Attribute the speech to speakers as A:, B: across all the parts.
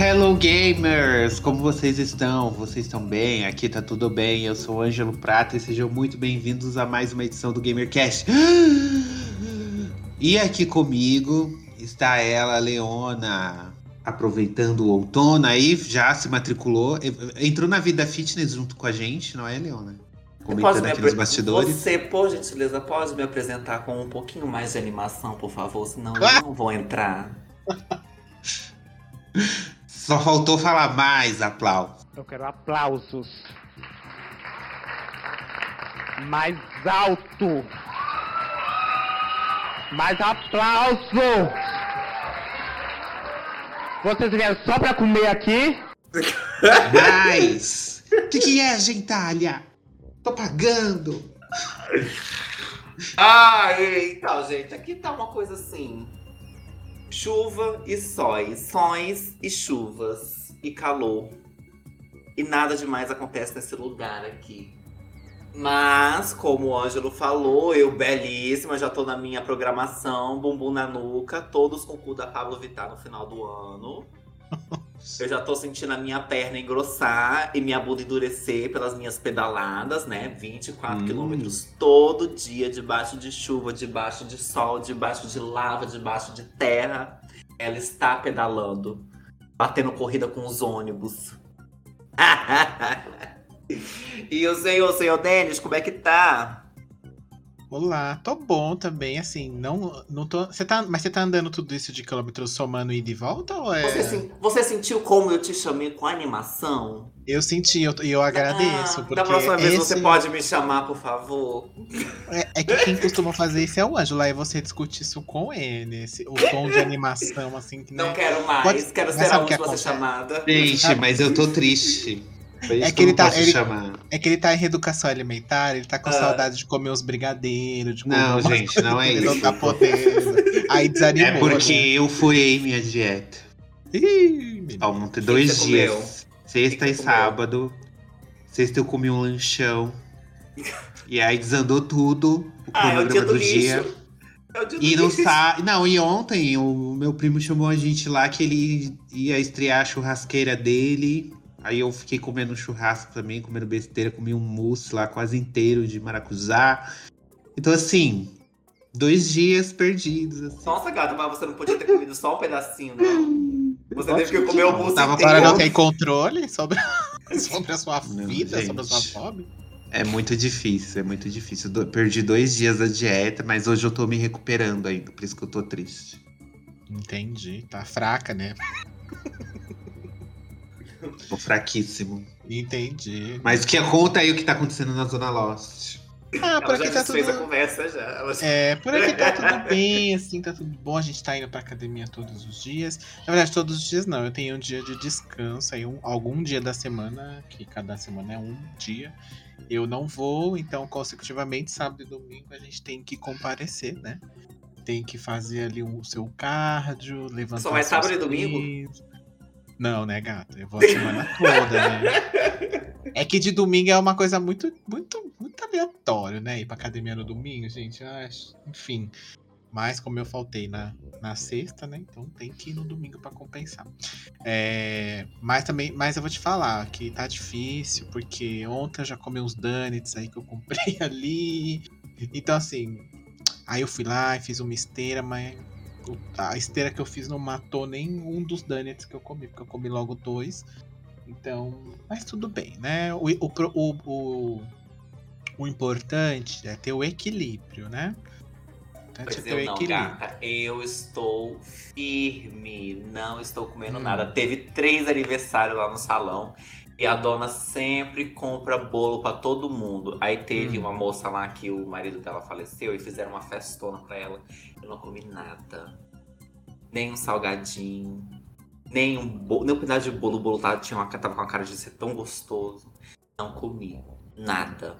A: Hello gamers, como vocês estão? Vocês estão bem? Aqui tá tudo bem. Eu sou o Ângelo Prata e sejam muito bem-vindos a mais uma edição do GamerCast. E aqui comigo está ela, Leona, aproveitando o outono aí, já se matriculou, entrou na vida fitness junto com a gente, não é, Leona? Comentando aqui nos bastidores.
B: Você, por gentileza, pode me apresentar com um pouquinho mais de animação, por favor? Senão eu não vou entrar.
A: Só faltou falar mais aplausos.
C: Eu quero aplausos. Mais alto. Mais aplauso. Vocês vieram só pra comer aqui?
A: Mais! O que, que é, gentalha? Tô pagando.
B: Ah, então, gente, aqui tá uma coisa assim. Chuva e sóis, sóis e chuvas e calor. E nada demais acontece nesse lugar aqui. Mas, como o Ângelo falou, eu belíssima, já tô na minha programação, bumbum na nuca, todos com o cu da Pablo Vittar no final do ano. Eu já tô sentindo a minha perna engrossar e minha bunda endurecer pelas minhas pedaladas, né? 24
A: Hum.
B: quilômetros todo dia, debaixo de chuva, debaixo de sol, debaixo de lava, debaixo de terra. Ela está pedalando, batendo corrida com os ônibus. e o senhor, senhor Denis, como é que tá?
D: Olá, tô bom também, assim, não, não tô. Você tá, mas você tá andando tudo isso de quilômetros somando ida e volta ou é?
B: Você, você sentiu como eu te chamei com animação?
D: Eu senti, eu, e eu agradeço,
B: Ah,
D: porque
B: da próxima vez
D: esse-
B: você pode me chamar, por favor.
D: é, é que quem costuma fazer isso é o Ângelo, aí você discute isso com ele, esse, o tom de animação, assim, que
B: Não
D: né?
B: quero mais,
D: Pode-
B: quero
D: mas
B: ser a
D: que
B: última a ser chamada.
A: Gente, mas eu tô triste.
D: É que ele tá- ele-. É que ele tá em reeducação alimentar, ele tá com
B: Ah.
D: saudade de comer os brigadeiros, de comer
A: Não,
D: umas
A: gente, não é
D: ele
A: isso.
D: não tá podendo. Aí desanimou.
A: É porque
D: né?
A: eu furei minha dieta.
D: Ih, menino.
A: Ó, ontem
B: que
A: dois dias.
B: comeu?
A: Sexta
B: que
A: e
B: você comeu?
A: sábado. Sexta eu comi um lanchão. e aí desandou tudo. O
B: Ah, é o dia
A: cronograma
B: do
A: do,
B: lixo.
A: dia.
B: É o dia do
A: E não sa... Não, e ontem o meu primo chamou a gente lá que ele ia estrear a churrasqueira dele. Aí eu fiquei comendo churrasco também, comendo besteira, comi um mousse lá quase inteiro de maracujá. Então, assim, dois dias perdidos. Assim.
B: Nossa, gato, mas você não podia ter comido só um pedacinho, não. Você teve que comer o mousse
A: Tava
B: inteiro.
D: Agora não tem controle sobre, sobre a sua
A: Não,
D: vida, sobre a sua fome.
A: É muito difícil, é muito difícil. Do- Perdi dois dias da dieta, mas hoje eu tô me recuperando ainda, por isso que eu tô triste.
D: Entendi. Tá fraca, né?
A: Tô fraquíssimo.
D: Entendi.
A: Mas que conta aí o que tá acontecendo na Zona Lost.
D: Ah, por
B: Ela
D: aqui tá
B: desfez a
D: tudo.
B: conversa já. Ela
D: É, por aqui tá tudo bem, assim, tá tudo bom. A gente tá indo pra academia todos os dias. Na verdade, todos os dias não. Eu tenho um dia de descanso aí, um- algum dia da semana, que cada semana é um dia. Eu não vou, então, consecutivamente, sábado e domingo, a gente tem que comparecer, né? Tem que fazer ali o seu cardio, levantar.
B: Só
D: seus
B: sábado e domingo?
D: pesos. Não, né, gata? Eu vou a semana toda, né? É que de domingo é uma coisa muito, muito, muito aleatório, né? Ir pra academia no domingo, gente. Ah, enfim. Mas como eu faltei na, na sexta, né? Então tem que ir no domingo pra compensar. É, mas também, mas eu vou te falar que tá difícil, porque ontem eu já comi uns donuts aí que eu comprei ali. Então, assim, aí eu fui lá e fiz uma esteira, mas a esteira que eu fiz não matou nenhum dos donuts que eu comi, porque eu comi logo dois. Então, mas tudo bem, né? O, o, o, o, o importante é ter o equilíbrio, né? O importante
B: Pois
D: é
B: eu não,
D: equilíbrio.
B: gata. Eu estou firme. Não estou comendo
D: Hum.
B: nada. Teve três aniversários lá no salão. E a dona sempre compra bolo pra todo mundo. Aí teve
D: Hum.
B: uma moça lá que o marido dela faleceu e fizeram uma festona pra ela. Eu não comi nada. Nem um salgadinho. Nem um, bolo, nem um pedaço de bolo. O bolo tava, tinha uma, tava com a cara de ser tão gostoso. Não comi. Nada.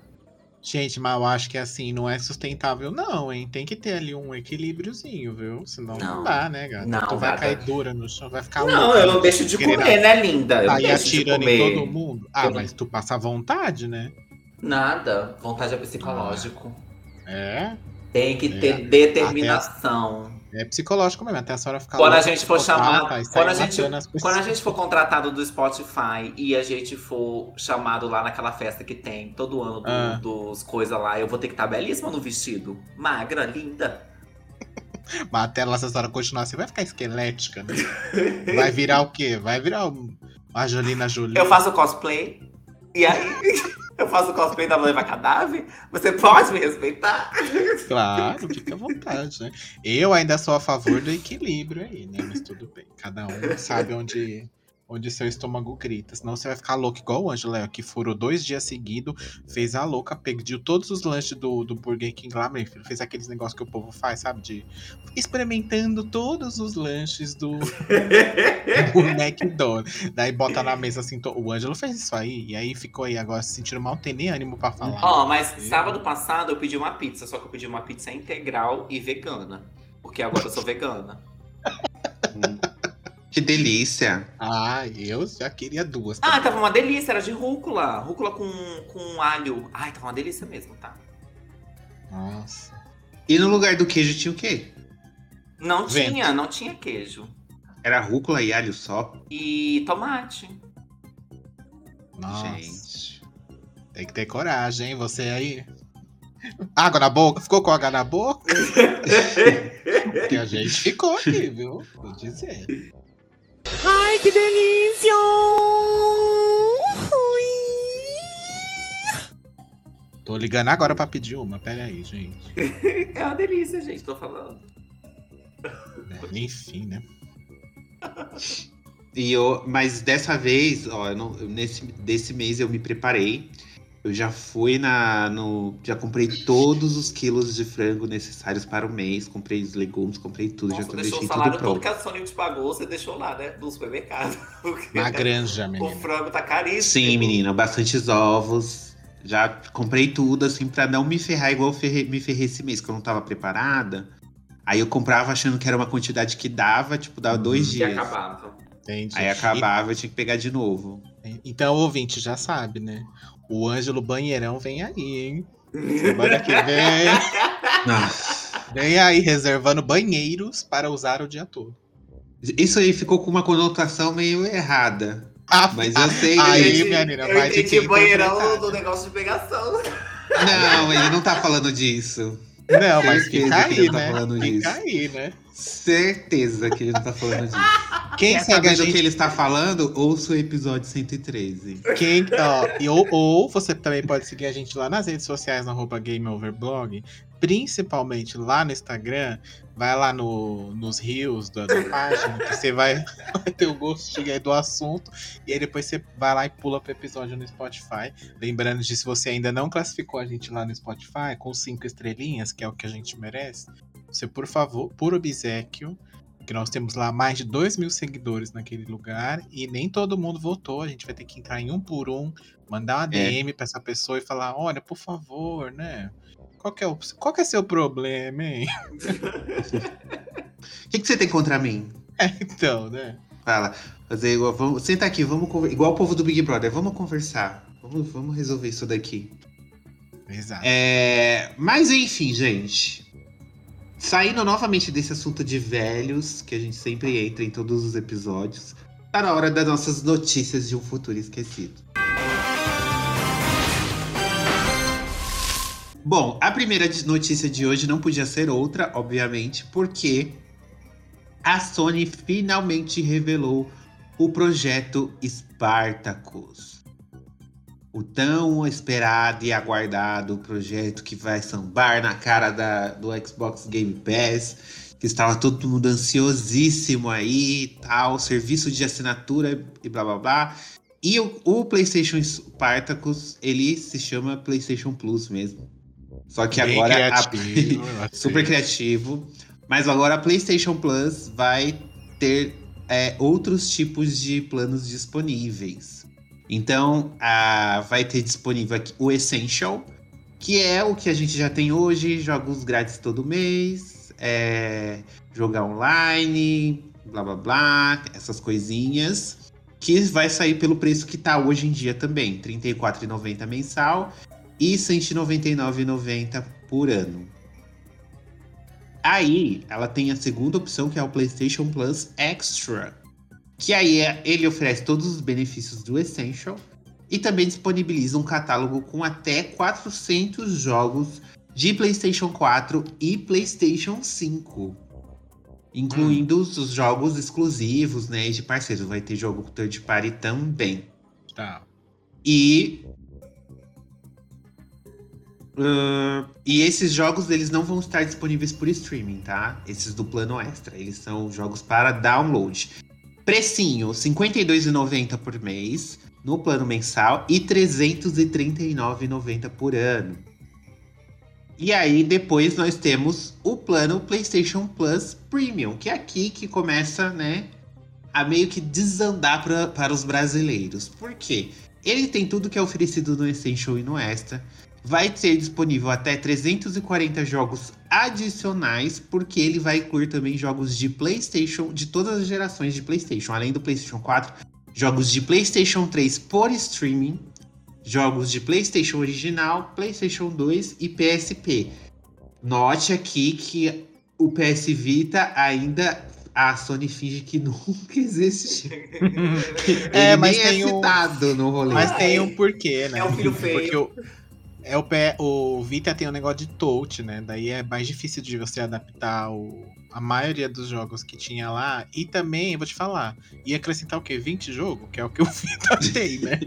D: Gente, mas eu acho que assim, não é sustentável, não, hein? Tem que ter ali um equilíbrio,zinho viu? Senão não,
B: Não.
D: dá, né, gata?
B: Não,
D: tu vai
B: gata.
D: cair dura no chão, vai ficar
B: Não,
D: louca,
B: eu não deixo de comer, né, linda? Eu
D: Aí
B: de
D: atirando em todo mundo. Ah,
B: Eu
D: mas tu passa vontade, né?
B: Nada. Vontade é psicológico.
D: É.
B: Tem que
D: É.
B: ter determinação.
D: É psicológico mesmo, até a senhora ficar
B: Quando a gente for chamado. Quando a, gente, quando a gente for contratado do Spotify e a gente for chamado lá naquela festa que tem todo ano do-
D: Ah.
B: dos coisas lá, eu vou ter que estar belíssima no vestido. Magra, linda.
D: Mas até lá, se a senhora continuar assim, vai ficar esquelética, né? Vai virar o quê? Vai virar uma Angelina Jolie.
B: Eu faço cosplay. E aí, eu faço cosplay da Noiva Cadáver. Você pode me respeitar?
D: Claro, fica à vontade, né? Eu ainda sou a favor do equilíbrio aí, né? Mas tudo bem. Cada um sabe onde, onde seu estômago grita. Senão você vai ficar louco, igual o Ângelo, Léo, que furou dois dias seguidos, fez a louca, pediu todos os lanches do, do Burger King lá, meu filho. Fez aqueles negócios que o povo faz, sabe? De experimentando todos os lanches do, do McDonald's. Daí bota na mesa assim, to- o Ângelo fez isso aí, e aí ficou aí agora se sentindo mal, tem nem ânimo pra falar.
B: Ó, mas sábado passado eu pedi uma pizza, só que eu pedi uma pizza integral e vegana. Porque agora eu sou vegana.
A: Que delícia.
D: Ah, eu já queria duas.
B: Ah, tava uma delícia, era de rúcula. Rúcula com, com alho. Ai, tava uma delícia mesmo, tá?
D: Nossa.
A: E no lugar do queijo tinha o quê?
B: Não
D: Vento.
B: tinha, não tinha queijo.
A: Era rúcula e alho só?
B: E tomate.
D: Nossa.
A: Gente.
D: Tem que ter coragem, hein? Você aí. Água na boca? Ficou com água na boca? Porque a gente ficou aqui, viu? Vou dizer.
C: Ai, que delícia!
D: Tô ligando agora pra pedir uma. Pera aí, gente.
B: É uma delícia, gente, tô falando.
D: É, Enfim, né?
A: E eu, mas dessa vez, ó, eu não- nesse desse mês eu me preparei. Eu já fui na. No, já comprei todos os quilos de frango necessários para o mês. Comprei os legumes, comprei tudo,
B: Nossa,
A: já
B: deixou
A: deixei
B: o salário
A: tudo
B: todo
A: pronto.
B: que a Sony te pagou, você deixou lá, né? No supermercado. Porque
D: Na granja,
B: o
D: menina.
B: frango tá caríssimo.
A: Sim, menina, bastantes ovos. Já comprei tudo, assim, pra não me ferrar igual eu ferrei- me ferrei esse mês, que eu não tava preparada. Aí eu comprava achando que era uma quantidade que dava, tipo, dava dois
B: E
A: dias.
B: acabava.
D: Entendi.
A: Aí acabava, eu tinha que pegar de novo.
D: E- Então, o ouvinte já sabe, né? O Ângelo Banheirão vem aí, hein? Semana que vem.
A: Nossa.
D: Vem aí, reservando banheiros para usar o dia todo.
A: Isso aí ficou com uma conotação meio errada.
D: Ah,
A: Mas eu sei.
D: Aí,
A: ele-
D: minha menina,
B: Eu entendi banheirão do negócio de pegação.
A: Não, ele não tá falando disso.
D: Não, mas fica
A: que ele
D: aí,
A: não tá
D: né?
A: falando
D: Fica
A: disso.
D: aí, né?
A: Certeza que ele não tá falando disso.
D: Quem
A: Quer
D: segue a
A: saber do
D: gente
A: que ele está falando? Ouça o episódio 113.
D: Quem, ó, ou, ou você também pode seguir a gente lá nas redes sociais, no arroba GameOverblog, principalmente lá no Instagram, vai lá no, nos rios da, da página, que você vai, vai ter o gostinho aí do assunto, e aí depois você vai lá e pula pro episódio no Spotify. Lembrando de se você ainda não classificou a gente lá no Spotify, com cinco estrelinhas, que é o que a gente merece, você, por favor, por obsequio, que nós temos lá mais de 2 mil seguidores naquele lugar e nem todo mundo votou. A gente vai ter que entrar em um por um, mandar uma DM pra essa pessoa e falar: olha, por favor, né? Qual que é, o, qual que é seu problema, hein?
A: O que, que você tem contra mim?
D: É, então, né?
A: Fala. Fazer igual. Vamos, senta aqui, vamos igual o povo do Big Brother, vamos conversar. Vamos, vamos resolver isso daqui.
D: Exato.
A: É, mas enfim, gente. Saindo novamente desse assunto de velhos, que a gente sempre entra em todos os episódios, tá na hora das nossas notícias de um futuro esquecido. Bom, a primeira notícia de hoje não podia ser outra, obviamente, porque a Sony finalmente revelou o projeto Spartacus. O tão esperado e aguardado projeto que vai sambar na cara da, do Xbox Game Pass, que estava todo mundo ansiosíssimo aí tal, serviço de assinatura e blá blá blá. E o, o PlayStation Spartacus, ele se chama PlayStation Plus mesmo. Só que
D: Bem
A: agora a-
D: criativo, achei.
A: super criativo. Mas agora a PlayStation Plus vai ter é, outros tipos de planos disponíveis. Então, a- vai ter disponível aqui o Essential, Que é o que a gente já tem hoje, jogos grátis todo mês, é, jogar online, blá blá blá, essas coisinhas. Que vai sair pelo preço que tá hoje em dia também, R$ 34,90 mensal e R$ 199,90 por ano. Aí, ela tem a segunda opção, que é o PlayStation Plus Extra. Que aí é, ele oferece todos os benefícios do Essential e também disponibiliza um catálogo com até 400 jogos de PlayStation 4 e PlayStation 5. Incluindo hum. os jogos exclusivos, né, de parceiros. Vai ter jogo third party também.
D: Tá.
A: E Uh, e esses jogos eles não vão estar disponíveis por streaming, tá? Esses do plano extra, eles são jogos para download. Precinho, R$ 52,90 por mês no plano mensal e R$ 339,90 por ano. E aí depois nós temos o plano PlayStation Plus Premium, que é aqui que começa, né, a meio que desandar pra, para os brasileiros. Por quê? Ele tem tudo que é oferecido no Essential e no Extra vai ser disponível até 340 jogos adicionais, porque ele vai incluir também jogos de PlayStation, de todas as gerações de PlayStation, além do PlayStation 4, jogos de PlayStation 3 por streaming, jogos de PlayStation original, PlayStation 2 e PSP. Note aqui que o PS Vita ainda a Sony finge que nunca existe.
D: é, mas tem
A: é citado um... no rolê.
D: Mas tem um porquê, né?
B: É um filho feio.
D: Porque o, é o, pé, o Vita tem um negócio de touch, né? Daí é mais difícil de você adaptar o, a maioria dos jogos que tinha lá. E também, vou te falar, ia acrescentar o quê? 20 jogos? Que é o que o Vita tem, né?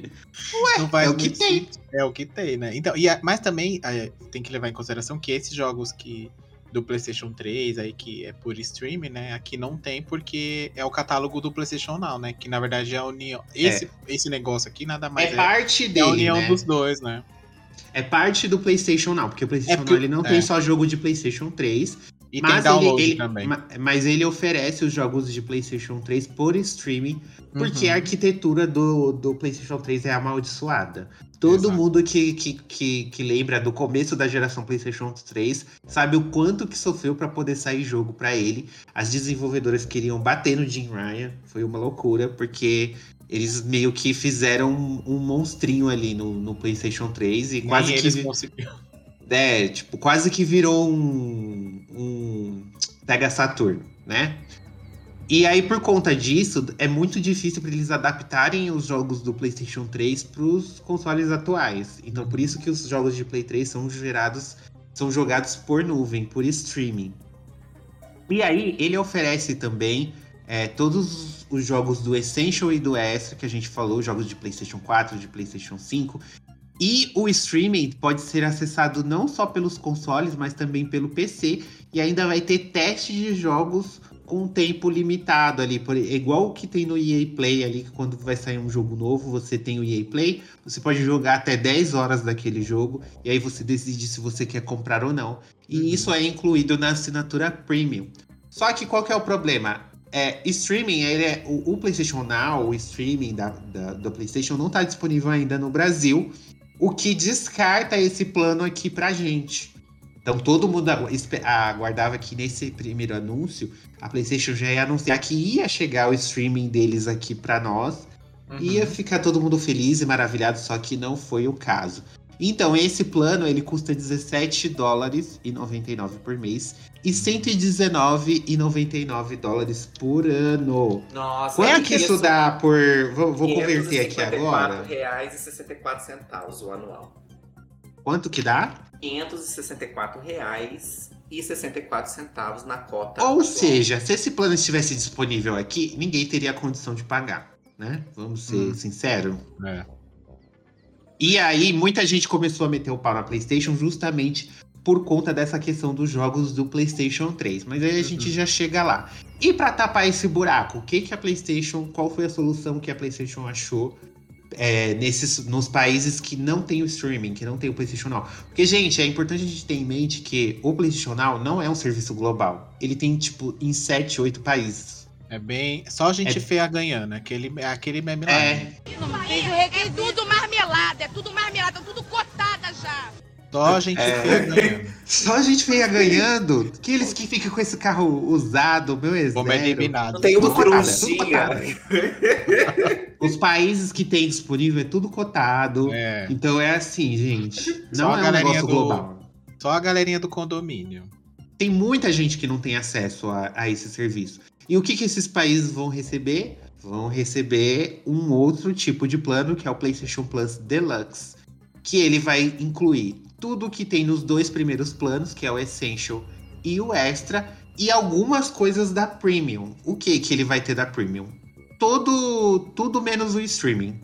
A: Ué, é o que tem.
D: É o que tem, né? Então, e, mas também é, tem que levar em consideração que esses jogos que do PlayStation 3 aí que é por streaming, né? Aqui não tem porque é o catálogo do PlayStation Now, né? Que na verdade é a união. Esse, é. esse negócio aqui nada mais
A: é, é parte dele,
D: é a união
A: né?
D: dos dois, né?
A: É parte do PlayStation Now, porque o PlayStation é porque, Now ele não é. tem só jogo de PlayStation 3.
D: E mas tem download ele, ele, também.
A: Mas ele oferece os jogos de PlayStation 3 por streaming, porque uhum. a arquitetura do, do PlayStation 3 é amaldiçoada. Todo Exato. mundo que, que, que, que, lembra do começo da geração PlayStation 3 sabe o quanto que sofreu para poder sair jogo para ele. As desenvolvedoras queriam bater no Jim Ryan, foi uma loucura, porque eles meio que fizeram um, um monstrinho ali no, no, PlayStation 3 e quase
D: que.
A: Conseguiram. É, tipo, quase que virou um, um Pega Saturn, né? E aí, por conta disso, é muito difícil para eles adaptarem os jogos do PlayStation 3 para os consoles atuais. Então, por isso que os jogos de Play 3 são gerados, são jogados por nuvem, por streaming. E aí, ele oferece também é, todos os jogos do Essential e do Extra que a gente falou, jogos de PlayStation 4, de PlayStation 5. E o streaming pode ser acessado não só pelos consoles, mas também pelo PC. E ainda vai ter teste de jogos com tempo limitado ali, por, igual o que tem no EA Play ali, que quando vai sair um jogo novo, você tem o EA Play, você pode jogar até 10 horas daquele jogo, e aí você decide se você quer comprar ou não. E uhum. isso é incluído na assinatura Premium. Só que qual que é o problema? É, streaming, ele é, o, o, PlayStation Now, o streaming da, da, da PlayStation não está disponível ainda no Brasil, o que descarta esse plano aqui pra gente. Então todo mundo aguardava que nesse primeiro anúncio a PlayStation já ia anunciar que ia chegar o streaming deles aqui para nós. Uhum. Ia ficar todo mundo feliz e maravilhado, só que não foi o caso. Então, esse plano ele custa 17 dólares e 99 por mês e 119,99 dólares por ano.
B: Nossa,
A: Quanto é que isso dá por. Vou, vou converter aqui agora.
B: R$ 564,64 o anual.
A: Quanto que dá?
B: R$ 564,64 na cota.
A: Ou seja, se esse plano estivesse disponível aqui, ninguém teria condição de pagar, né? Vamos ser hum. sinceros.
D: É.
A: E aí, muita gente começou a meter o pau na PlayStation justamente por conta dessa questão dos jogos do PlayStation 3. Mas aí a gente uhum. já chega lá. E para tapar esse buraco, o que, que a PlayStation, qual foi a solução que a PlayStation achou é, nesses, nos países que não tem o streaming, que não tem o PlayStation Now? Porque, gente, é importante a gente ter em mente que o PlayStation Now não é um serviço global. Ele tem, tipo, em 7, 8 países.
D: É bem. Só gente é... feia ganhando. Aquele, aquele meme lá.
C: É. No país é tudo marmelada, é tudo marmelada, tudo cotada já.
D: Só a gente
A: É.
D: feia ganhando.
A: Só a gente feia ganhando. Aqueles que ficam com esse carro usado, meu exército.
D: Fomos eliminados.
B: Não tem uma
A: tudo Os países que tem disponível é tudo cotado.
D: É,
A: Então é assim, gente.
D: Só
A: Não
D: a
A: é um negócio
D: do-
A: global.
D: só a galerinha do condomínio.
A: Tem muita gente que não tem acesso a, a esse serviço. E o que, que esses países vão receber? Vão receber um outro tipo de plano, que é o PlayStation Plus Deluxe. Que ele vai incluir tudo que tem nos dois primeiros planos, que é o Essential e o Extra, e algumas coisas da Premium. O que que ele vai ter da Premium? Todo, tudo menos o streaming.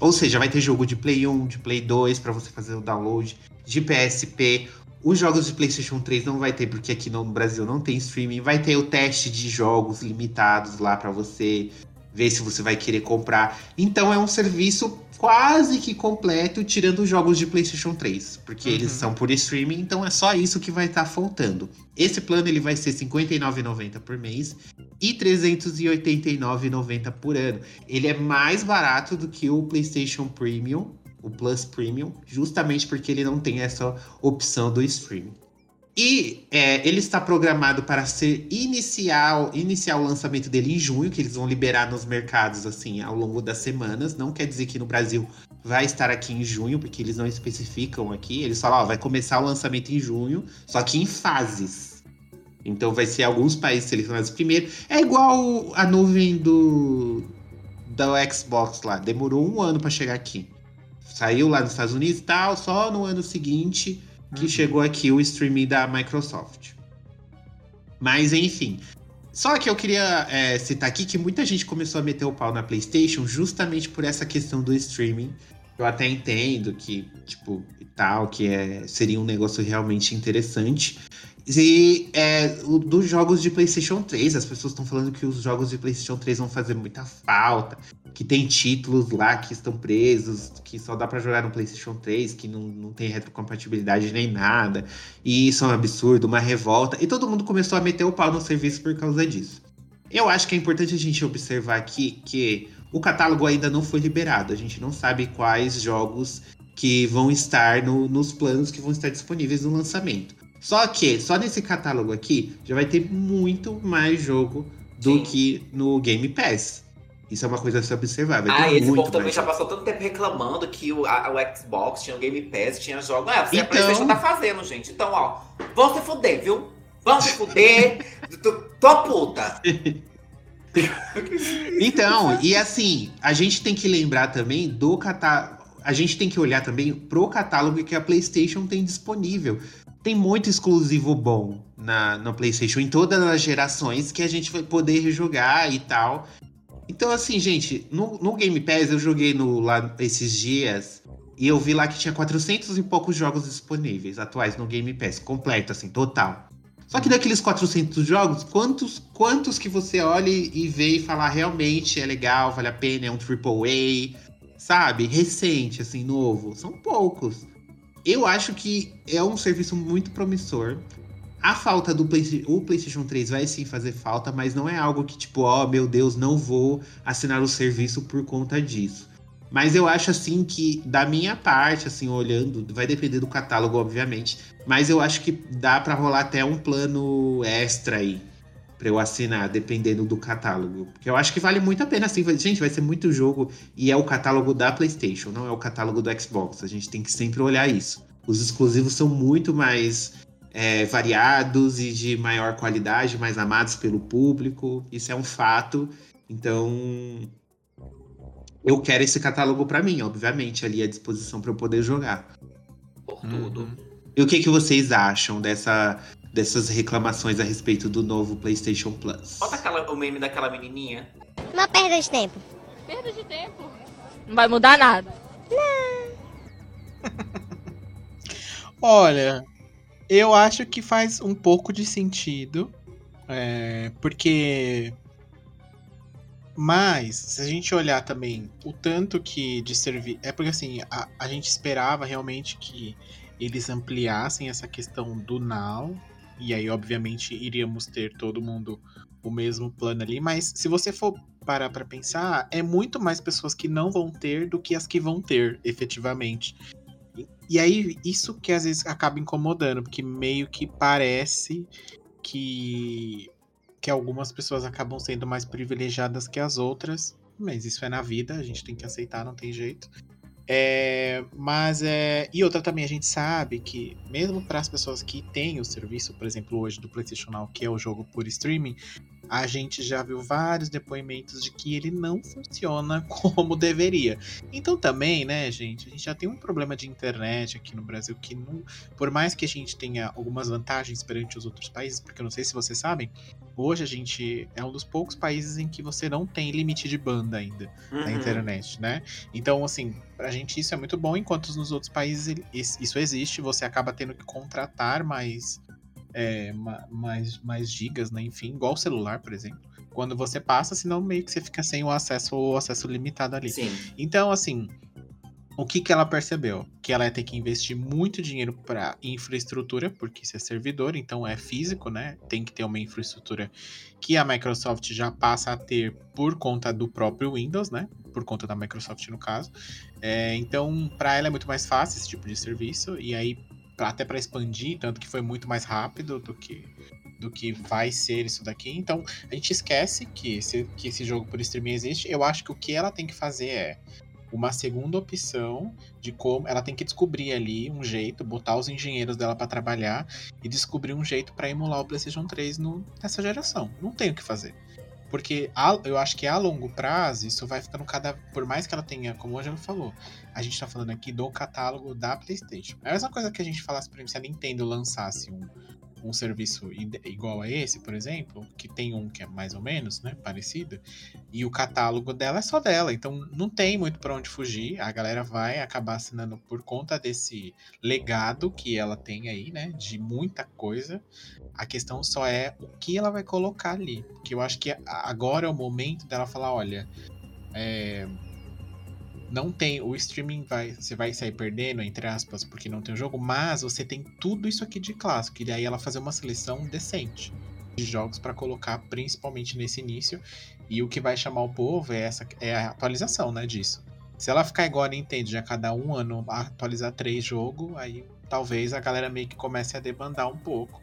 A: Ou seja, vai ter jogo de Play 1, de Play 2 para você fazer o download, de PSP. Os jogos de PlayStation 3 não vai ter, porque aqui no Brasil não tem streaming. Vai ter o teste de jogos limitados lá para você ver se você vai querer comprar. Então é um serviço quase que completo, tirando os jogos de PlayStation 3, porque
D: Uhum.
A: eles são por streaming, então é só isso que vai estar faltando. Esse plano ele vai ser R$ 59,90 por mês e R$ 389,90 por ano. Ele é mais barato do que o PlayStation Premium, o Plus Premium, justamente porque ele não tem essa opção do streaming. E é, ele está programado para ser inicial, iniciar o lançamento dele em junho, que eles vão liberar nos mercados assim ao longo das semanas. Não quer dizer que no Brasil vai estar aqui em junho, porque eles não especificam aqui. Eles falam, ó, vai começar o lançamento em junho, só que em fases. Então vai ser alguns países selecionados primeiro. É igual a nuvem do do Xbox lá, demorou um ano para chegar aqui. Saiu lá nos Estados Unidos e tal, só no ano seguinte que
D: Uhum.
A: chegou aqui o streaming da Microsoft. Mas enfim. Só que eu queria é, citar aqui que muita gente começou a meter o pau na PlayStation justamente por essa questão do streaming. Eu até entendo que, tipo, e tal, que é, seria um negócio realmente interessante. E é, o- dos jogos de PlayStation 3, as pessoas estão falando que os jogos de PlayStation 3 vão fazer muita falta, que tem títulos lá que estão presos, que só dá pra jogar no PlayStation 3, que não, não tem retrocompatibilidade nem nada. E isso é um absurdo, uma revolta. E todo mundo começou a meter o pau no serviço por causa disso. Eu acho que é importante a gente observar aqui que o catálogo ainda não foi liberado. A gente não sabe quais jogos que vão estar no- nos planos que vão estar disponíveis no lançamento. Só que, só nesse catálogo aqui, já vai ter muito mais jogo do
B: Sim.
A: que no Game Pass. Isso é uma coisa a se observar. Vai
B: Ah, esse povo também já
A: jogo.
B: passou tanto tempo reclamando que o, a- o Xbox tinha o Game Pass, tinha jogos. Ah, você a
A: Então-
B: PlayStation tá fazendo, gente. Então, ó, vão se fuder, viu? Vão se fuder. tô, tô puta.
A: Então, e assim, a gente tem que lembrar também do catálogo. A gente tem que olhar também pro catálogo que a PlayStation tem disponível. Tem muito exclusivo bom na, na PlayStation, em todas as gerações, que a gente vai poder rejogar e tal. Então, assim, gente, no, no Game Pass eu joguei no, lá esses dias e eu vi lá que tinha 400 e poucos jogos disponíveis atuais no Game Pass, completo, assim, total. Só que daqueles 400 jogos, quantos, quantos que você olha e vê e fala realmente é legal, vale a pena, é um AAA, sabe? Recente, assim, novo. São poucos. Eu acho que é um serviço muito promissor. A falta do o PlayStation 3 vai sim fazer falta, mas não é algo que, tipo, ó, meu Deus, não vou assinar o serviço por conta disso. Mas eu acho assim que, da minha parte, assim, olhando, vai depender do catálogo, obviamente. Mas eu acho que dá pra rolar até um plano extra aí. Pra eu assinar, dependendo do catálogo. Porque eu acho que vale muito a pena, assim. Gente, vai ser muito jogo. E é o catálogo da PlayStation, não é o catálogo do Xbox. A gente tem que sempre olhar isso. Os exclusivos são muito mais é, variados e de maior qualidade, mais amados pelo público. Isso é um fato. Então, eu quero esse catálogo pra mim, obviamente, ali à disposição pra eu poder jogar.
B: Por tudo.
D: Uhum.
A: E o que, que vocês acham dessa, dessas reclamações a respeito do novo PlayStation Plus?
B: Bota aquela, o meme daquela menininha.
E: Uma perda de tempo.
F: Perda de tempo. Não vai mudar nada.
D: Olha, eu acho que faz um pouco de sentido. é, porque. Mas, se a gente olhar também o tanto que de serviço. É porque assim, a, a gente esperava realmente que eles ampliassem essa questão do Now. E aí, obviamente, iríamos ter todo mundo o mesmo plano ali. Mas se você for parar pra pensar, é muito mais pessoas que não vão ter do que as que vão ter, efetivamente. E aí, isso que às vezes acaba incomodando, porque meio que parece que, que algumas pessoas acabam sendo mais privilegiadas que as outras. Mas isso é na vida, a gente tem que aceitar, não tem jeito. É, mas é. E outra também, a gente sabe que, mesmo para as pessoas que têm o serviço, por exemplo, hoje do PlayStation Now, que é o jogo por streaming, a gente já viu vários depoimentos de que ele não funciona como deveria. Então também, né, gente, a gente já tem um problema de internet aqui no Brasil que não, por mais que a gente tenha algumas vantagens perante os outros países, porque eu não sei se vocês sabem, hoje a gente é um dos poucos países em que você não tem limite de banda ainda
B: Uhum.
D: na internet, né? Então, assim, pra gente isso é muito bom, enquanto nos outros países isso existe, você acaba tendo que contratar mais, é, ma- mais, mais gigas, né? Enfim, igual o celular, por exemplo. Quando você passa, senão meio que você fica sem o acesso ou acesso limitado ali.
B: Sim.
D: Então, assim, o que, que ela percebeu? Que ela ia ter que investir muito dinheiro para infraestrutura, porque isso é servidor, então é físico, né? Tem que ter uma infraestrutura que a Microsoft já passa a ter por conta do próprio Windows, né? Por conta da Microsoft, no caso. É, então, para ela é muito mais fácil esse tipo de serviço, e aí, até para expandir, tanto que foi muito mais rápido do que do que vai ser isso daqui. Então, a gente esquece que esse, que esse jogo por streaming existe. Eu acho que o que ela tem que fazer é uma segunda opção de como ela tem que descobrir ali um jeito, botar os engenheiros dela para trabalhar e descobrir um jeito para emular o PlayStation 3 no, nessa geração. Não tem o que fazer. Porque a- eu acho que a longo prazo isso vai ficando cada. Por mais que ela tenha, como o Angelo falou, a gente tá falando aqui do catálogo da PlayStation. É a mesma coisa que a gente falasse, por exemplo, se a Nintendo lançasse um, um serviço igual a esse, por exemplo, que tem um que é mais ou menos, né, parecido, e o catálogo dela é só dela, então não tem muito pra onde fugir. A galera vai acabar assinando por conta desse legado que ela tem aí, né, de muita coisa. A questão só é o que ela vai colocar ali, porque eu acho que agora é o momento dela falar, olha, é, não tem o streaming vai você vai sair perdendo entre aspas porque não tem o jogo mas você tem tudo isso aqui de clássico e daí ela fazer uma seleção decente de jogos para colocar principalmente nesse início e o que vai chamar o povo é essa é a atualização né disso. Se ela ficar igual a Nintendo a cada um ano atualizar três jogos aí talvez a galera meio que comece a debandar um pouco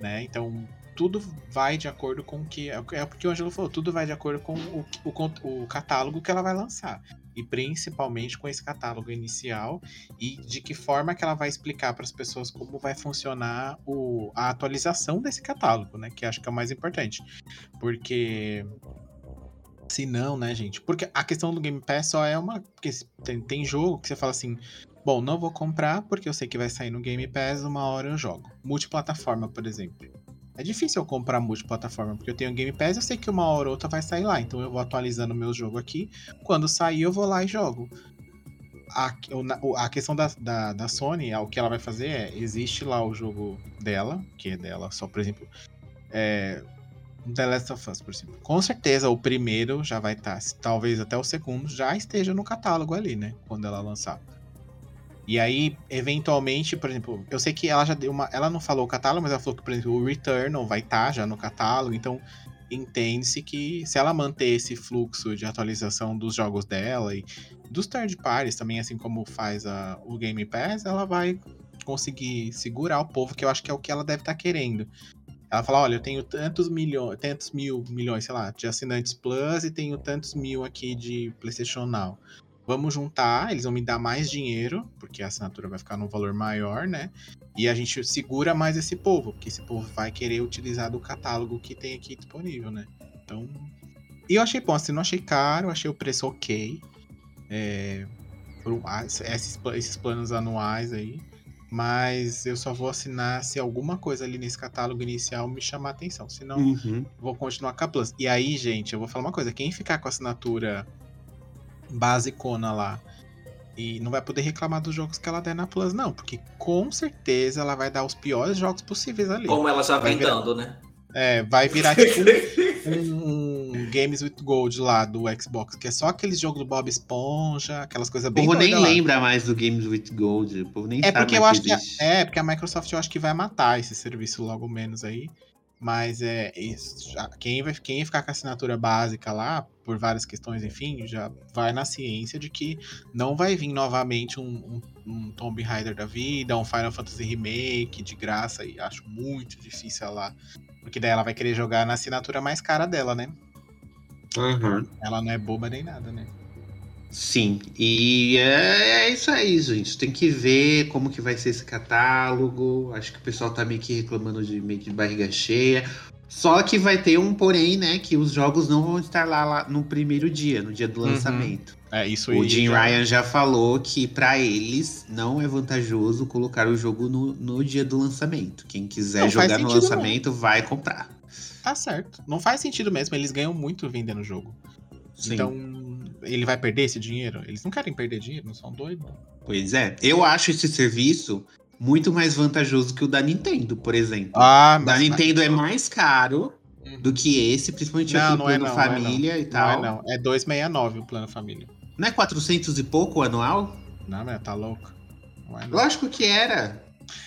D: né então tudo vai de acordo com o que é porque o Angelo falou tudo vai de acordo com o, o, o catálogo que ela vai lançar e principalmente com esse catálogo inicial e de que forma que ela vai explicar para as pessoas como vai funcionar o, a atualização desse catálogo, né? Que acho que é o mais importante. Porque se não, né, gente? Porque a questão do Game Pass só é uma. Porque tem, tem jogo que você fala assim. Bom, não vou comprar porque eu sei que vai sair no Game Pass, uma hora eu jogo. Multiplataforma, por exemplo. É difícil eu comprar multiplataforma, porque eu tenho Game Pass, eu sei que uma hora ou outra vai sair lá. Então eu vou atualizando o meu jogo aqui. Quando sair, eu vou lá e jogo. A, a questão da, da, da Sony, é, o que ela vai fazer é: existe lá o jogo dela, que é dela, só por exemplo. É, The Last of Us, por exemplo. Com certeza o primeiro já vai estar, talvez até o segundo já esteja no catálogo ali, né? Quando ela lançar. E aí, eventualmente, por exemplo, eu sei que ela já deu uma. Ela não falou o catálogo, mas ela falou que, por exemplo, o Returnal vai estar já no catálogo. Então, entende-se que se ela manter esse fluxo de atualização dos jogos dela e dos third parties também, assim como faz a, o Game Pass, ela vai conseguir segurar o povo, que eu acho que é o que ela deve estar querendo. Ela fala, olha, eu tenho tantos milhões, tantos mil milhões, sei lá, de assinantes Plus e tenho tantos mil aqui de PlayStation Now. Vamos juntar, eles vão me dar mais dinheiro, porque a assinatura vai ficar num valor maior, né? E a gente segura mais esse povo, porque esse povo vai querer utilizar do catálogo que tem aqui disponível, né? Então. E eu achei bom, assim, não achei caro, achei o preço ok. É, por esses, esses planos anuais aí. Mas eu só vou assinar se alguma coisa ali nesse catálogo inicial me chamar a atenção. Senão,
A: Uhum.
D: vou continuar com a Plus. E aí, gente, eu vou falar uma coisa: quem ficar com a assinatura basicona lá e não vai poder reclamar dos jogos que ela der na Plus, não, porque com certeza ela vai dar os piores jogos possíveis ali.
B: Como ela já
D: Vai
B: vem
D: virar-
B: dando, né?
D: É, vai virar tipo um, um Games with Gold lá do Xbox, que é só aqueles jogos do Bob Esponja, aquelas coisas
A: O
D: bem
A: povo nem
D: lá.
A: lembra mais do Games with Gold. O povo nem
D: É
A: sabe
D: porque eu
A: mais
D: acho que a, é porque a Microsoft eu acho que vai matar esse serviço logo menos aí. Mas é isso, já- quem vai quem ia ficar com a assinatura básica lá, por várias questões, enfim, já vai na ciência de que não vai vir novamente um, um, um Tomb Raider da vida, um Final Fantasy Remake de graça, e acho muito difícil ela. Porque daí ela vai querer jogar na assinatura mais cara dela, né?
A: Uhum.
D: Ela não é boba nem nada, né?
A: Sim, e é, é isso aí, gente. Tem que ver como que vai ser esse catálogo. Acho que o pessoal tá meio que reclamando de meio que de barriga cheia. Só que vai ter um porém, né? Que os jogos não vão estar lá, lá no primeiro dia, no dia do
D: Uhum.
A: lançamento.
D: É, isso
A: O Jim
D: já-
A: Ryan já falou que pra eles não é vantajoso colocar o jogo no, no dia do lançamento. Quem quiser
D: Não,
A: jogar no lançamento vai comprar.
D: Tá certo. Não faz sentido mesmo, eles ganham muito vendendo o jogo.
A: Sim.
D: Então, ele vai perder esse dinheiro? Eles não querem perder dinheiro, não são doidos?
A: Pois é. Eu acho esse serviço muito mais vantajoso que o da Nintendo, por exemplo.
D: Ah,
A: o da Nintendo é mais caro
D: Uhum.
A: do que esse, principalmente
D: Não,
A: aqui o
D: não é
A: plano
D: não, não é
A: família e
D: Não
A: tal.
D: é não, é 269 o plano família.
A: Não é 400 e pouco o anual?
D: Não, mas tá louco. Não é não.
A: Lógico que era.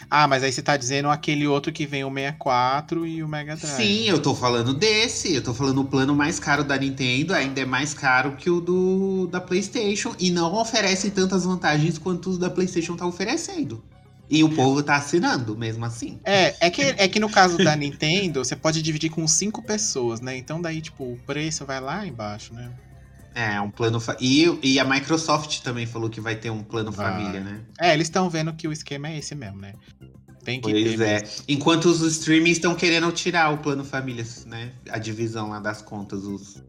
D: Ah, mas aí você tá dizendo aquele outro que vem o 64 e o Mega Drive.
A: Sim, eu tô falando desse. Eu tô falando o plano mais caro da Nintendo, ainda é mais caro que o do da PlayStation e não oferece tantas vantagens quanto os da PlayStation tá oferecendo. E o povo tá assinando, mesmo assim.
D: É, é que, é que no caso da Nintendo, você pode dividir com cinco pessoas, né? Então daí, tipo, o preço vai lá embaixo, né?
A: É, um plano. Fa... E, e a Microsoft também falou que vai ter um plano
D: Vai.
A: família, né?
D: É, eles estão vendo que o esquema é esse mesmo, né? Tem que
A: Pois
D: ter
A: é.
D: mesmo.
A: Enquanto os streamings estão querendo tirar o plano família, né? A divisão lá das contas, os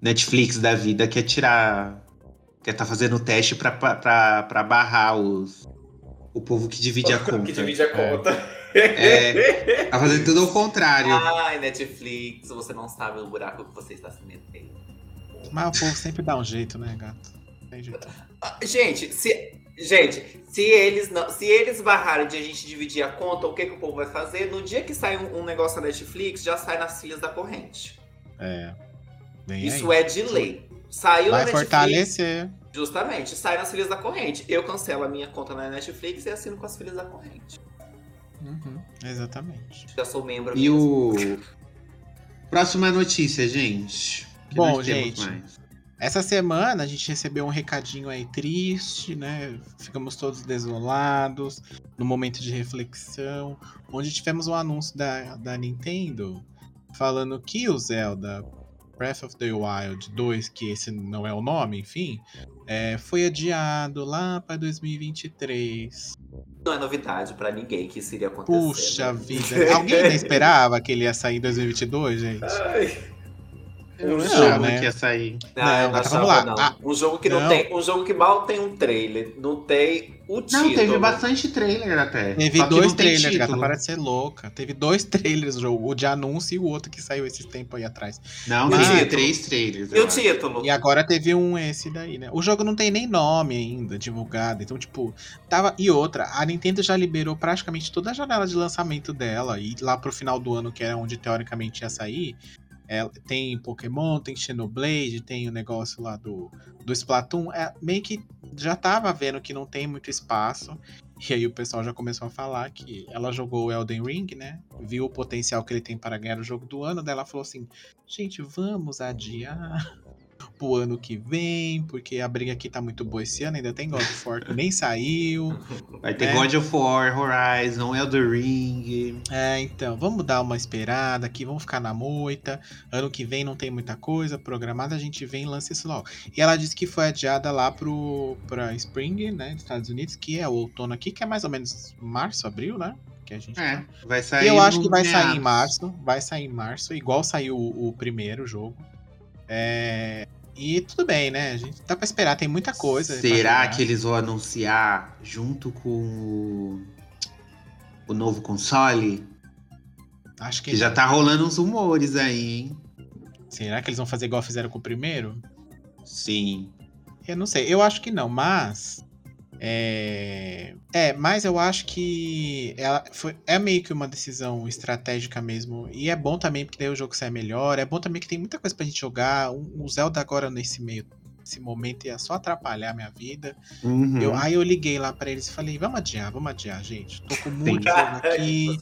A: Netflix da vida quer tirar. Quer tá fazendo teste pra, pra, pra, pra barrar os. O povo que divide a conta.
B: que divide a conta.
A: É. Tá fazendo tudo ao contrário.
B: Ai, Netflix, você não sabe o buraco que você está se metendo.
D: Mas o povo sempre dá um jeito, né, gato? Tem jeito.
B: Ah, Gente, se, gente, se eles não, se eles barrarem de a gente dividir a conta, o que, que o povo vai fazer? No dia que sai um, um negócio na Netflix, já sai nas filhas da corrente.
D: É.
B: Isso
D: aí.
B: é de lei. Saiu
D: Vai
B: na Netflix,
D: fortalecer.
B: Justamente, sai nas filhas da corrente. Eu cancelo a minha conta na Netflix e assino com as filhas da corrente.
D: Uhum, exatamente.
B: Já sou membro.
A: E
B: mesmo.
A: o. Próxima notícia, gente. Que
D: Bom, gente. Essa semana a gente recebeu um recadinho aí triste, né? Ficamos todos desolados, no momento de reflexão, onde tivemos um anúncio da, da Nintendo falando que o Zelda Breath of the Wild 2, que esse não é o nome, enfim, é, foi adiado lá para 2023.
B: Não é novidade pra ninguém que isso iria acontecer.
D: Puxa
B: né?
D: vida. Alguém ainda esperava que ele ia sair em 2022, gente?
B: Ai,
A: Eu não
D: Não,
A: achava
D: né?
A: que ia sair.
B: não,
D: Não,
B: não
D: mas
B: achava,
D: vamos lá.
B: não.
D: Ah,
B: um jogo que não,
D: não.
B: tem. Um jogo que mal tem um trailer. Não tem o título.
A: Não, teve bastante trailer até.
D: Teve dois
A: não
D: trailers, gata, de ser louca. Teve dois trailers o jogo, o de anúncio e o outro que saiu esses tempos aí atrás.
A: Não,
B: título?
A: três trailers.
B: E o título?
D: E agora teve um esse daí, né? O jogo não tem nem nome ainda divulgado, então tipo, tava e outra, a Nintendo já liberou praticamente toda a janela de lançamento dela e lá pro final do ano, que era onde teoricamente ia sair, é, tem Pokémon, tem Xenoblade, tem o negócio lá do, do Splatoon. É, meio que já tava vendo que não tem muito espaço. E aí o pessoal já começou a falar que ela jogou o Elden Ring, né? Viu o potencial que ele tem para ganhar o jogo do ano. Daí ela falou assim: gente, vamos adiar pro ano que vem, porque a briga aqui tá muito boa esse ano. Ainda tem God of War que nem saiu.
A: Vai ter
D: É.
A: God of War, Horizon, Elder Ring.
D: É, então, vamos dar uma esperada aqui, vamos ficar na moita. Ano que vem não tem muita coisa programada, a gente vem e lança isso logo. E ela disse que foi adiada lá pro pra Spring, né, dos Estados Unidos, que é o outono aqui, que é mais ou menos março, abril, né? Que a gente
A: É,
D: tá.
A: vai sair.
D: eu acho que vai sair em
A: meados.
D: março, vai sair em março, igual saiu o, o primeiro jogo. É, E tudo bem, né? A gente dá pra esperar, tem muita coisa.
A: Será que eles vão anunciar junto com o, o novo console?
D: Acho que,
A: Que já tá rolando uns rumores aí, hein?
D: Será que eles vão fazer igual fizeram com o primeiro?
A: Sim.
D: Eu não sei, eu acho que não, mas. É, é mas eu acho que ela foi, é meio que uma decisão estratégica mesmo. E é bom também porque daí o jogo sai melhor. É bom também que tem muita coisa pra gente jogar. O Zelda agora nesse meio esse momento ia só atrapalhar a minha vida.
A: Uhum.
D: Eu, aí eu liguei lá pra eles e falei, vamos adiar, vamos adiar, gente. Tô com muito
A: Sim.
D: jogo aqui.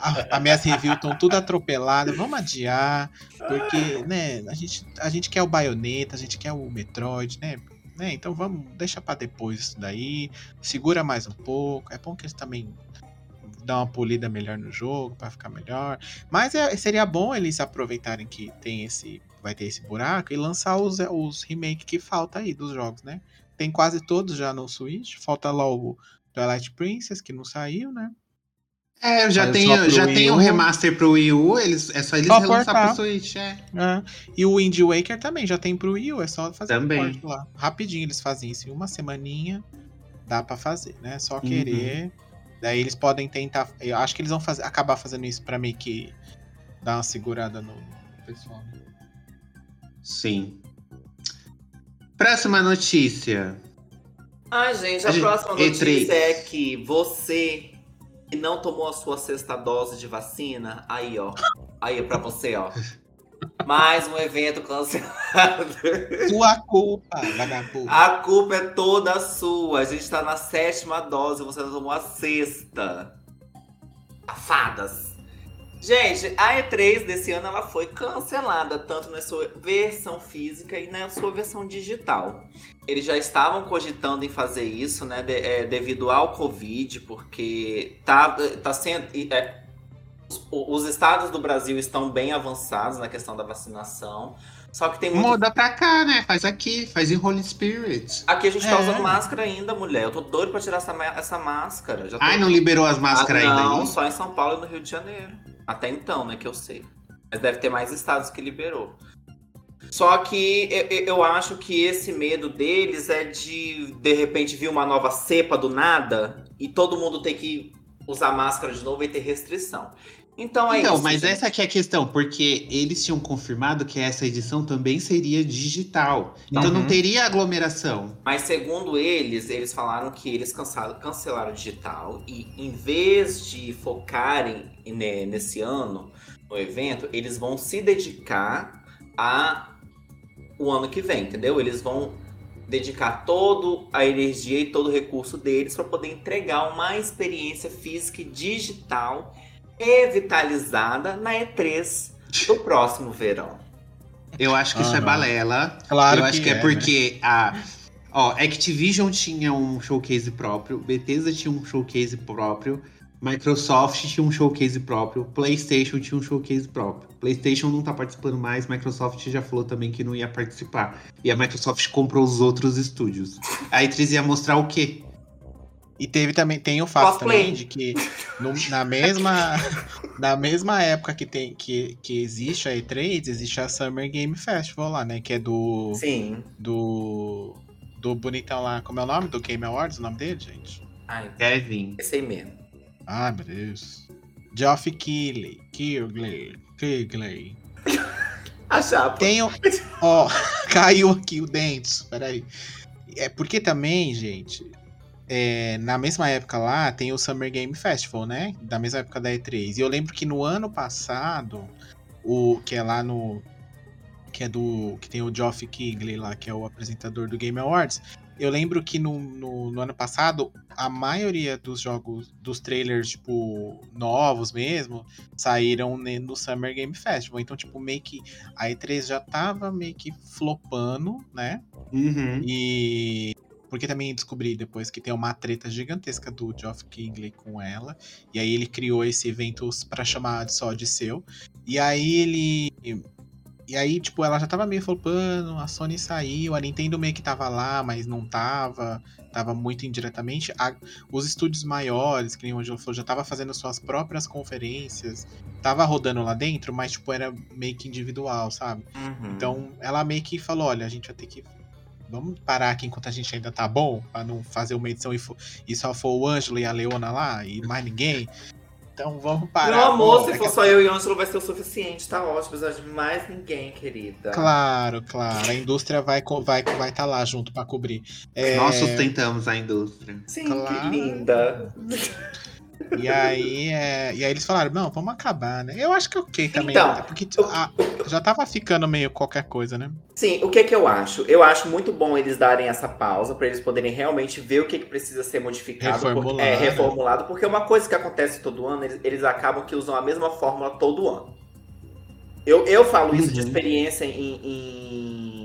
D: A, a minhas reviews estão tudo atropeladas, vamos adiar, porque, né, a gente, a gente quer o Bayonetta, a gente quer o Metroid, né? Né? Então vamos, deixa pra depois isso daí, segura mais um pouco. É bom que eles também dão uma polida melhor no jogo pra ficar melhor. Mas é- seria bom eles aproveitarem que tem esse, vai ter esse buraco e lançar os, os remake que falta aí dos jogos, né? Tem quase todos já no Switch, falta lá o Twilight Princess que não saiu, né?
A: É, eu já
D: pro
A: já tenho
D: U.
A: um remaster pro Wii U, eles, é só eles
D: Só
A: relançar
D: portar.
A: pro Switch, é.
D: Ah, e o Wind Waker também já tem pro Wii U, é só fazer
A: Também.
D: um lá. Rapidinho eles fazem isso, em uma semaninha dá pra fazer, né? É Só
A: Uhum.
D: querer. Daí eles podem tentar. Eu acho que eles vão fazer, acabar fazendo isso pra meio que dar uma segurada no pessoal.
A: Sim. Próxima notícia.
B: Ai, gente, a
A: A gente-
B: próxima
A: E3.
B: notícia é que você que não tomou a sua sexta dose de vacina, aí, ó. Aí, pra você, ó. Mais um evento cancelado.
D: Sua culpa, vagabundo.
B: A culpa é toda sua. A gente tá na sétima dose, você não tomou a sexta. Safadas. Gente, a E3 desse ano ela foi cancelada, tanto na sua versão física e na sua versão digital. Eles já estavam cogitando em fazer isso, né, de- é, devido ao Covid, porque tá, tá sendo. é, os, os estados do Brasil estão bem avançados na questão da vacinação. Só que tem muito
A: Muda pra cá, né? Faz aqui, faz em Holy Spirit.
B: Aqui a gente tá
D: É.
B: usando máscara ainda, mulher. Eu tô doido pra tirar essa, essa máscara. Tô...
A: Ai, não liberou as máscaras
B: ah,
A: ainda
B: Não,
A: aí?
B: só em São Paulo e no Rio de Janeiro. Até então, né, que eu sei. Mas deve ter mais estados que liberou. Só que eu, acho que esse medo deles é de, de repente, vir uma nova cepa do nada e todo mundo ter que usar máscara de novo e ter restrição. Então é
A: Então,
B: isso.
A: mas
B: gente.
A: essa aqui é a questão, porque eles tinham confirmado que essa edição também seria digital. Então
D: Uhum.
A: não teria aglomeração.
B: Mas segundo eles, eles falaram que eles cancelaram, cancelaram o digital e em vez de focarem né, nesse ano no evento, eles vão se dedicar a o ano que vem, entendeu? Eles vão dedicar toda a energia e todo o recurso deles para poder entregar uma experiência física e digital revitalizada na E3 do próximo verão.
A: Eu acho que isso
D: Ah,
A: é
D: não.
A: balela.
D: Claro
A: Eu acho que, é,
D: né?
A: porque a. Ó, Activision tinha um showcase próprio, Bethesda tinha um showcase próprio, Microsoft tinha um showcase próprio, PlayStation tinha um showcase próprio. PlayStation não tá participando mais, Microsoft já falou também que não ia participar. E a Microsoft comprou os outros estúdios. A E3 ia mostrar o quê?
D: E teve também, tem o fato
B: Cosplay.
D: também de que no- na, mesma, na mesma época que, tem, que, que existe a E3, existe a Summer Game Festival lá, né? Que é do.
B: Sim.
D: Do. Do bonitão lá, como é o nome? Do Game Awards, o nome dele, gente?
B: Ai,
A: Kevin.
B: esse aí mesmo.
D: Ai, meu Deus. Geoff Keighley. Keighley. Keighley.
B: A chapa.
D: Tem o. Ó, caiu aqui o dente. Peraí. É porque também, gente. É, na mesma época lá, tem o Summer Game Festival, né? Da mesma época da E3. E eu lembro que no ano passado, o que é lá no. Que é do. Que tem o Geoff Keighley lá, que é o apresentador do Game Awards. Eu lembro que no, no, no ano passado, a maioria dos jogos, dos trailers, tipo, novos mesmo, saíram no Summer Game Festival. Então, tipo, meio que a E3 já tava meio que flopando, né?
A: Uhum.
D: E. Porque também descobri depois que tem uma treta gigantesca do Geoff Keighley com ela. E aí ele criou esse evento pra chamar só de seu. E aí ele. E aí, tipo, ela já tava meio flopando, a Sony saiu, a Nintendo meio que tava lá, mas não tava. Tava muito indiretamente. A- os estúdios maiores, que nem o Angelo falou, já tava fazendo suas próprias conferências. Tava rodando lá dentro, mas, tipo, era meio que individual, sabe?
B: Uhum.
D: Então, ela meio que falou: olha, a gente vai ter que. Vamos parar aqui enquanto a gente ainda tá bom, pra não fazer uma edição e, e só for o Ângelo e a Leona lá e mais ninguém. Então vamos parar.
B: Meu amor, se for só eu e o Ângelo vai ser o suficiente, tá ótimo. Precisa de mais ninguém, querida.
D: Claro, claro. A indústria vai co- vai vai estar lá junto pra cobrir. É,
A: Nós sustentamos a indústria.
B: Sim,
D: Claro.
B: que linda.
D: E aí, é, e aí eles falaram, não, vamos acabar, né? Eu acho que é ok também,
B: Então,
D: né? porque a- já tava ficando meio qualquer coisa, né?
B: Sim, o que que eu acho? Eu acho muito bom eles darem essa pausa para eles poderem realmente ver o que, que precisa ser modificado,
D: Reformulado.
B: porque- é, reformulado, porque uma coisa que acontece todo ano, eles, eles acabam que usam a mesma fórmula todo ano. Eu, eu falo isso de
A: Uhum.
B: experiência em, em-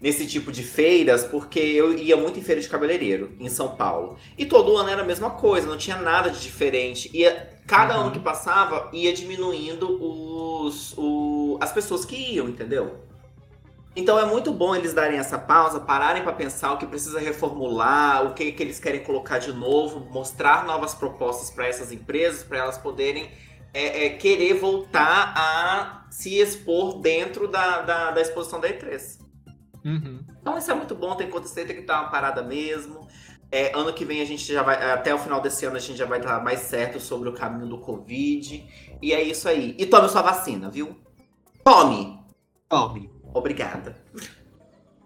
B: nesse tipo de feiras, porque eu ia muito em feira de cabeleireiro em São Paulo. E todo ano era a mesma coisa, não tinha nada de diferente. Ia, cada
D: Uhum.
B: ano que passava ia diminuindo os, o- as pessoas que iam, entendeu? Então é muito bom eles darem essa pausa, pararem para pensar o que precisa reformular, o que, que eles querem colocar de novo, mostrar novas propostas para essas empresas, para elas poderem é, é, querer voltar a se expor dentro da, da, da exposição da E3.
D: Uhum.
B: Então isso é muito bom, tem que acontecer, tem que dar uma parada mesmo. É, ano que vem a gente já vai, até o final desse ano a gente já vai estar mais certo sobre o caminho do Covid. E é isso aí. E tome sua vacina, viu? Tome!
A: Tome.
B: Obrigada.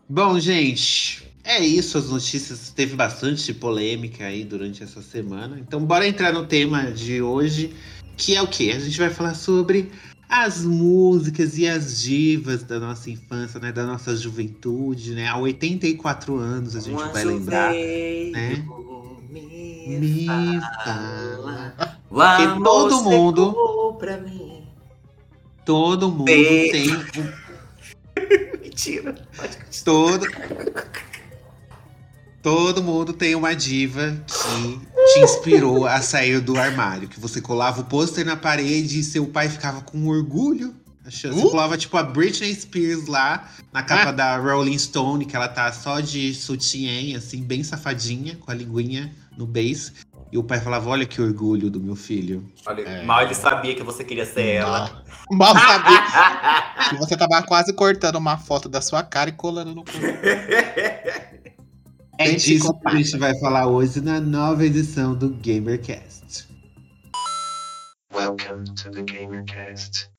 A: Bom, gente, é isso. As notícias teve bastante polêmica aí durante essa semana. Então, bora entrar no tema de hoje, que é o quê? A gente vai falar sobre as músicas e as divas da nossa infância, né? Da nossa juventude, né? Há 84 anos a gente
B: Um
A: vai lembrar. né?
B: Me,
A: Me
B: fala.
A: Porque todo mundo-. Todo mundo
B: Bem-
A: tem
B: Mentira.
A: Todo. Todo mundo tem uma diva que te inspirou a sair do armário. Que você colava o pôster na parede e seu pai ficava com orgulho. achando- Você
D: Uh?
A: colava tipo a Britney Spears lá na capa da Rolling Stone, que ela tá só de sutiã, assim, bem safadinha, com a linguinha no beiço. E o pai falava: Olha que orgulho do meu filho.
B: Olha,
D: É.
B: mal ele sabia que você queria ser ela.
D: Mal sabia que você tava quase cortando uma foto da sua cara e colando no cu.
A: É disso que a gente vai falar hoje na nova edição do GamerCast.
E: Welcome to the GamerCast.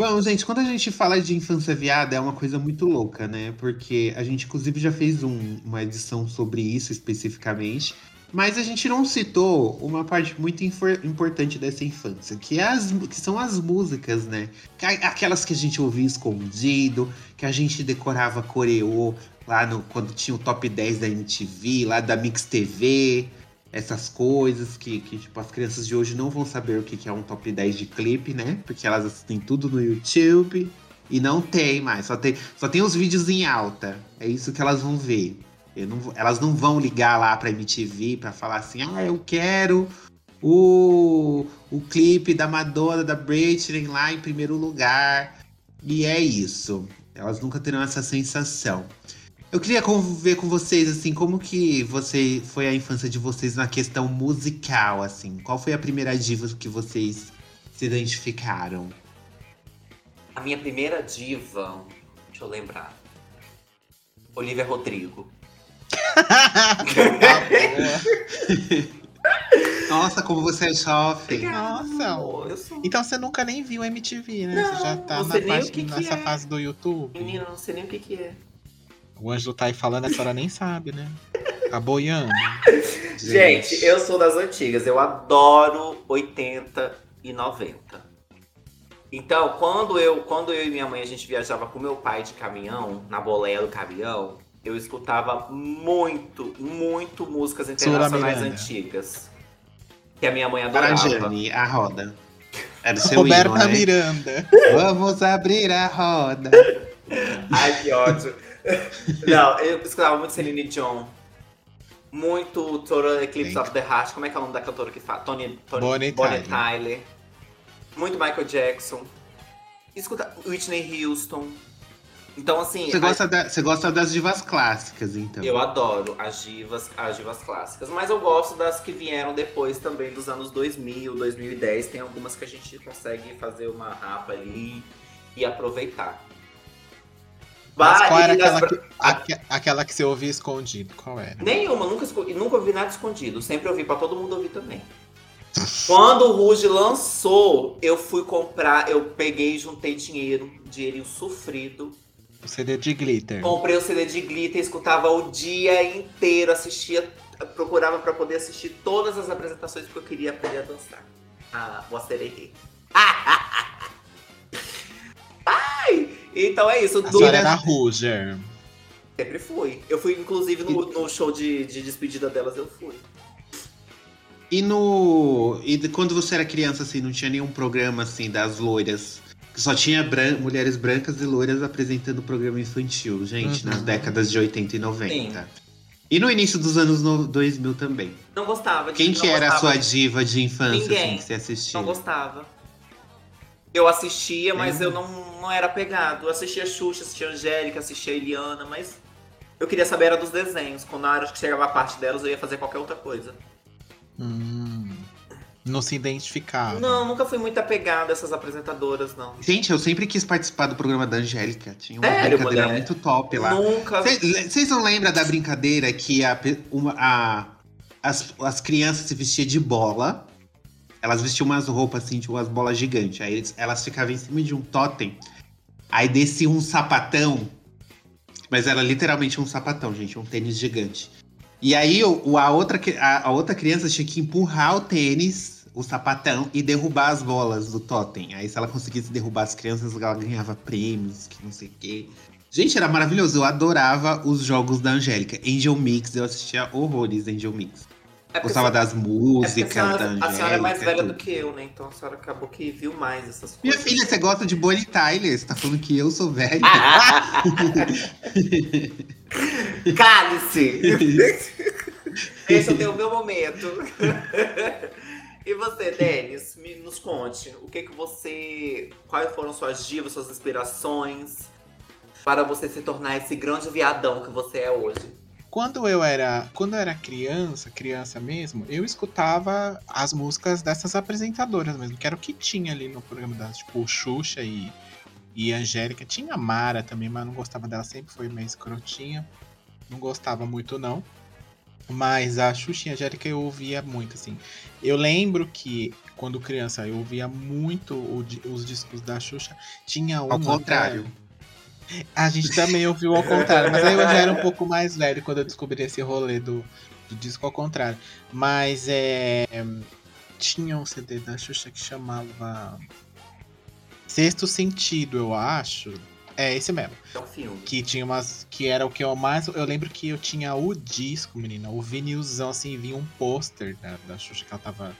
A: Bom, gente, quando a gente fala de infância viada, é uma coisa muito louca, né? Porque a gente, inclusive, já fez um- uma edição sobre isso especificamente. Mas a gente não citou uma parte muito importante dessa infância, que, é as, que são as músicas, né? Aquelas que a gente ouvia escondido, que a gente decorava coreô lá no, quando tinha o top 10 da MTV, lá da Mix TV, essas coisas que, que tipo, as crianças de hoje não vão saber o que é um top 10 de clipe, né? Porque elas assistem tudo no YouTube e não tem mais, só tem, só tem os vídeos em alta. É isso que elas vão ver. Não elas não vão ligar lá pra MTV pra falar assim: ah, eu quero o, o clipe da Madonna, da Britney lá em primeiro lugar. E é isso. Elas nunca terão essa sensação. Eu queria ver com vocês, assim, como que você foi a infância de vocês na questão musical, assim. Qual foi a primeira diva que vocês se identificaram?
B: A minha primeira diva, deixa eu lembrar. Olivia Rodrigo.
A: Nossa, como você é jovem.
D: Nossa.
B: amor, eu sou.
D: Então você nunca nem viu MTV, né? você já
B: Não,
D: tá
B: não
D: na parte- nessa
B: é.
D: fase do YouTube.
B: Menina, não sei nem o que que é.
D: O Ângelo tá aí falando, a senhora nem sabe, né? Tá boiando.
B: Gente, eu sou das antigas. Eu adoro 80 e 90. Então, quando eu, quando eu e minha mãe a gente viajava com meu pai de caminhão, na boleia do caminhão, eu escutava muito, muito músicas internacionais antigas. Que a minha mãe adorava.
A: Parajane, a roda. Era o seu
D: Roberta
A: hino, né?
D: Miranda.
A: Vamos abrir a roda.
B: Ai, que ódio. Não, eu escutava muito Celine Dion. Muito Total Eclipse
D: Sim.
B: of the Heart. Como é que é o nome da cantora que fala? Tony, Tony
D: Bonnie Tyler.
B: Tyler. Muito Michael Jackson. Escuta Whitney Houston. Então, assim,
A: Você
B: a-
A: gosta, da- você gosta das divas clássicas, então?
B: eu adoro as divas, as divas clássicas. Mas eu gosto das que vieram depois também, dos anos 2000, 2010. Tem algumas que a gente consegue fazer uma rapa ali e aproveitar. Bah,
D: qual era
B: nas
D: aquela que, aque- aquela que você ouvia escondido? Qual era?
B: Nenhuma, nunca, nunca ouvi nada escondido. Sempre ouvi pra todo mundo ouvir também. Quando o Ruge lançou, eu fui comprar, eu peguei e juntei dinheiro, dinheirinho sofrido.
D: O CD de glitter.
B: Comprei o CD de glitter, escutava o dia inteiro, assistia, procurava pra poder assistir todas as apresentações porque eu queria aprender a dançar. Ah, o acererê. Ai! Então é isso.
D: A
B: do-
D: senhora era Ruger.
B: Sempre fui. Eu fui, inclusive, no, no show de, de despedida delas, eu fui.
A: E no. E quando você era criança, assim, não tinha nenhum programa assim das loiras. Que só tinha bran- mulheres brancas e loiras apresentando programa infantil, gente,
D: Uhum.
A: nas décadas de 80 e 90. E no início dos anos no- 2000 também.
B: Não gostava. de-
A: Quem que era a sua diva de infância,
B: Ninguém.
A: assim, que você assistia?
B: Não gostava. Eu assistia, mas eu não, não era pegado. Eu assistia Xuxa, assistia Angélica, assistia Eliana, mas eu queria saber era dos desenhos. Quando na hora que chegava a parte delas, eu ia fazer qualquer outra coisa.
D: Hum, não se identificava.
B: Não, nunca fui muito apegado a essas apresentadoras, não.
A: Gente, eu sempre quis participar do programa da Angélica. Tinha uma
B: Sério,
A: brincadeira
B: mulher?
A: muito top lá.
B: Nunca.
A: Vocês não lembram da brincadeira que a, uma- a- as, as crianças se vestiam de bola? Elas vestiam umas roupas assim, tipo umas bolas gigantes. Aí eles- elas ficavam em cima de um totem. Aí descia um sapatão. Mas era literalmente um sapatão, gente, um tênis gigante. E aí o, a, outra, a, a outra criança tinha que empurrar o tênis, o sapatão, e derrubar as bolas do totem. Aí se ela conseguisse derrubar as crianças, ela ganhava prêmios, que não sei o quê. Gente, era maravilhoso. Eu adorava os jogos da Angélica. Angel Mix, eu assistia horrores Angel Mix.
B: É
A: Gostava
B: a-
A: das
B: é
A: músicas
B: a
A: da
B: senhora,
A: Angélica.
B: a senhora é mais velha
A: tudo.
B: do que eu, né? Então a senhora acabou que viu mais essas
A: Minha
B: coisas.
A: filha, você gosta de Bonnie Tyler? Você tá falando que eu sou velha?
B: Cálice! Deixa eu ter o meu momento. e você, Denis, me, nos conte, o que que você. Quais foram suas divas, suas inspirações para você se tornar esse grande viadão que você é hoje?
D: Quando eu era, quando eu era criança, criança mesmo, eu escutava as músicas dessas apresentadoras mesmo, que era o que tinha ali no programa das, tipo, Xuxa e, e Angélica. Tinha Mara também, mas não gostava dela, sempre foi meio escrotinha. Não gostava muito, não. Mas a Xuxa e a Angélica eu ouvia muito, assim. Eu lembro que, quando criança, eu ouvia muito o os discos da Xuxa. Tinha uma...
A: Ao contrário.
D: A gente também ouviu ao contrário, mas aí eu já era um pouco mais velho quando eu descobri esse rolê do, do disco ao contrário. Mas é. Tinha um CD da Xuxa que chamava. Sexto Sentido, eu acho. É esse mesmo.
B: É um filme.
D: Que tinha umas. Que era o que eu mais. Eu lembro que eu tinha o disco, menina. O vinilzão, assim, vinha um pôster da, da Xuxa que ela tava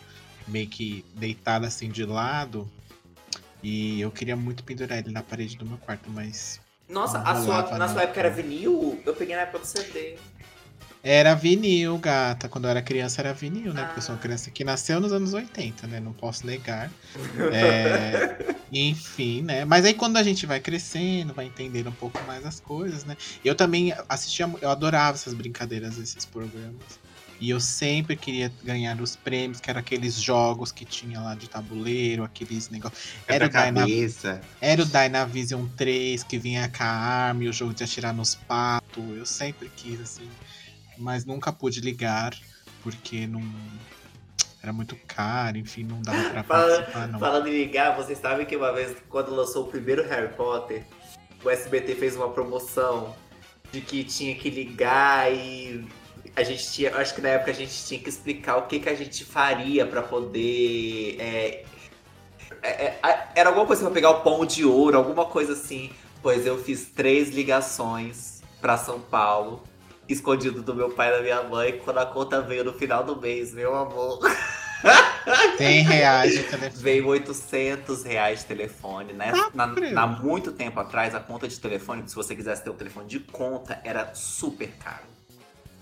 D: meio que deitada assim de lado. E eu queria muito pendurar ele na parede do meu quarto, mas
B: Nossa, a sua, na sua época era vinil? Eu peguei na época do CD.
D: Era vinil, gata. Quando eu era criança era vinil, né? Porque eu sou uma
B: Ah.
D: criança que nasceu nos anos 80, né? Não posso negar. É, Enfim, né? Mas aí quando a gente vai crescendo, vai entendendo um pouco mais as coisas, né? Eu também assistia, eu adorava essas brincadeiras, esses programas. E eu sempre queria ganhar os prêmios, que eram aqueles jogos que tinha lá de tabuleiro, aqueles negócios. Era o, Dyna...
A: cabeça.
D: era o Dynavision 3 que vinha com a arma e o jogo de atirar nos patos. Eu sempre quis, assim. Mas nunca pude ligar, porque não. Era muito caro, enfim, não dava pra participar, não.
B: Falando em ligar, vocês sabem que uma vez, quando lançou o primeiro Harry Potter, o SBT fez uma promoção de que tinha que ligar e a gente tinha. Acho que na época a gente tinha que explicar o que, que a gente faria pra poder. é, é, é, era alguma coisa pra pegar o pão de ouro, alguma coisa assim. Pois eu fiz três ligações pra São Paulo, escondido do meu pai e da minha mãe, quando a conta veio no final do mês, meu amor.
D: 100 reais de telefone.
B: Veio 800 reais de telefone, né?
D: Ah,
B: na, na muito tempo atrás, a conta de telefone, se você quisesse ter um telefone de conta, era super caro.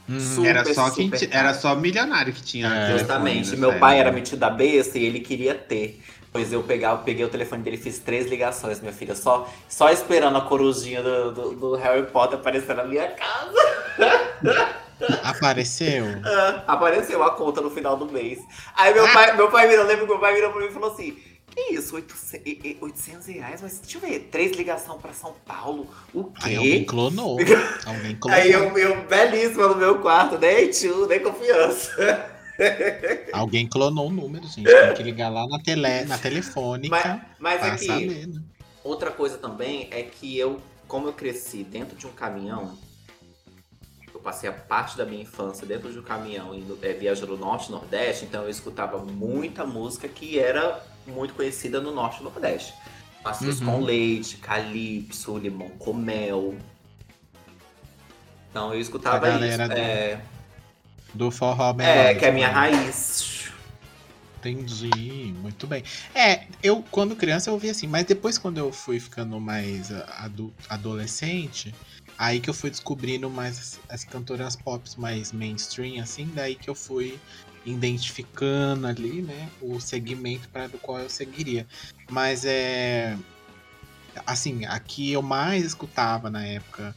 D: Hum,
B: Super,
A: Era só, quem
B: super caro.
A: era só milionário que tinha.
D: É.
B: Justamente.
A: nessa
B: Meu pai era metido da besta e ele queria ter. Pois eu pegava, peguei o telefone dele e fiz três ligações, minha filha. Só, só esperando a corujinha do, do, do Harry Potter aparecer na minha casa.
D: Apareceu?
B: Ah, Apareceu a conta no final do mês. Aí meu pai, meu pai virou, lembra que meu pai virou pra mim e falou assim: Que isso? 800, e- e- 800 reais? Mas deixa eu ver. Três ligação pra São Paulo. O
D: Aí alguém
B: quê?
D: clonou. alguém clonou.
B: Aí eu, eu belíssima no meu quarto, nem tio, nem confiança.
D: Alguém clonou o número, gente. Tem que ligar lá na, tele, na telefônica
B: Mas, mas aqui,
D: saber, né?
B: outra coisa também é que eu, como eu cresci dentro de um caminhão, eu passei a parte da minha infância dentro de um caminhão, indo, é, viajando norte e nordeste, então eu escutava muita música que era muito conhecida no norte e nordeste. Macios
D: Uhum.
B: com leite, calypso, limão com mel. Então eu escutava
D: A
B: isso.
D: galera do-
B: É,
D: Do forró
B: é, que é a minha raiz.
D: Entendi, muito bem. É, eu quando criança eu ouvia assim, mas depois quando eu fui ficando mais ah, adu- adolescente, aí que eu fui descobrindo mais as, as cantoras pop mais mainstream, assim, daí que eu fui identificando ali, né, o segmento para do qual eu seguiria. Mas é assim, a que eu mais escutava na época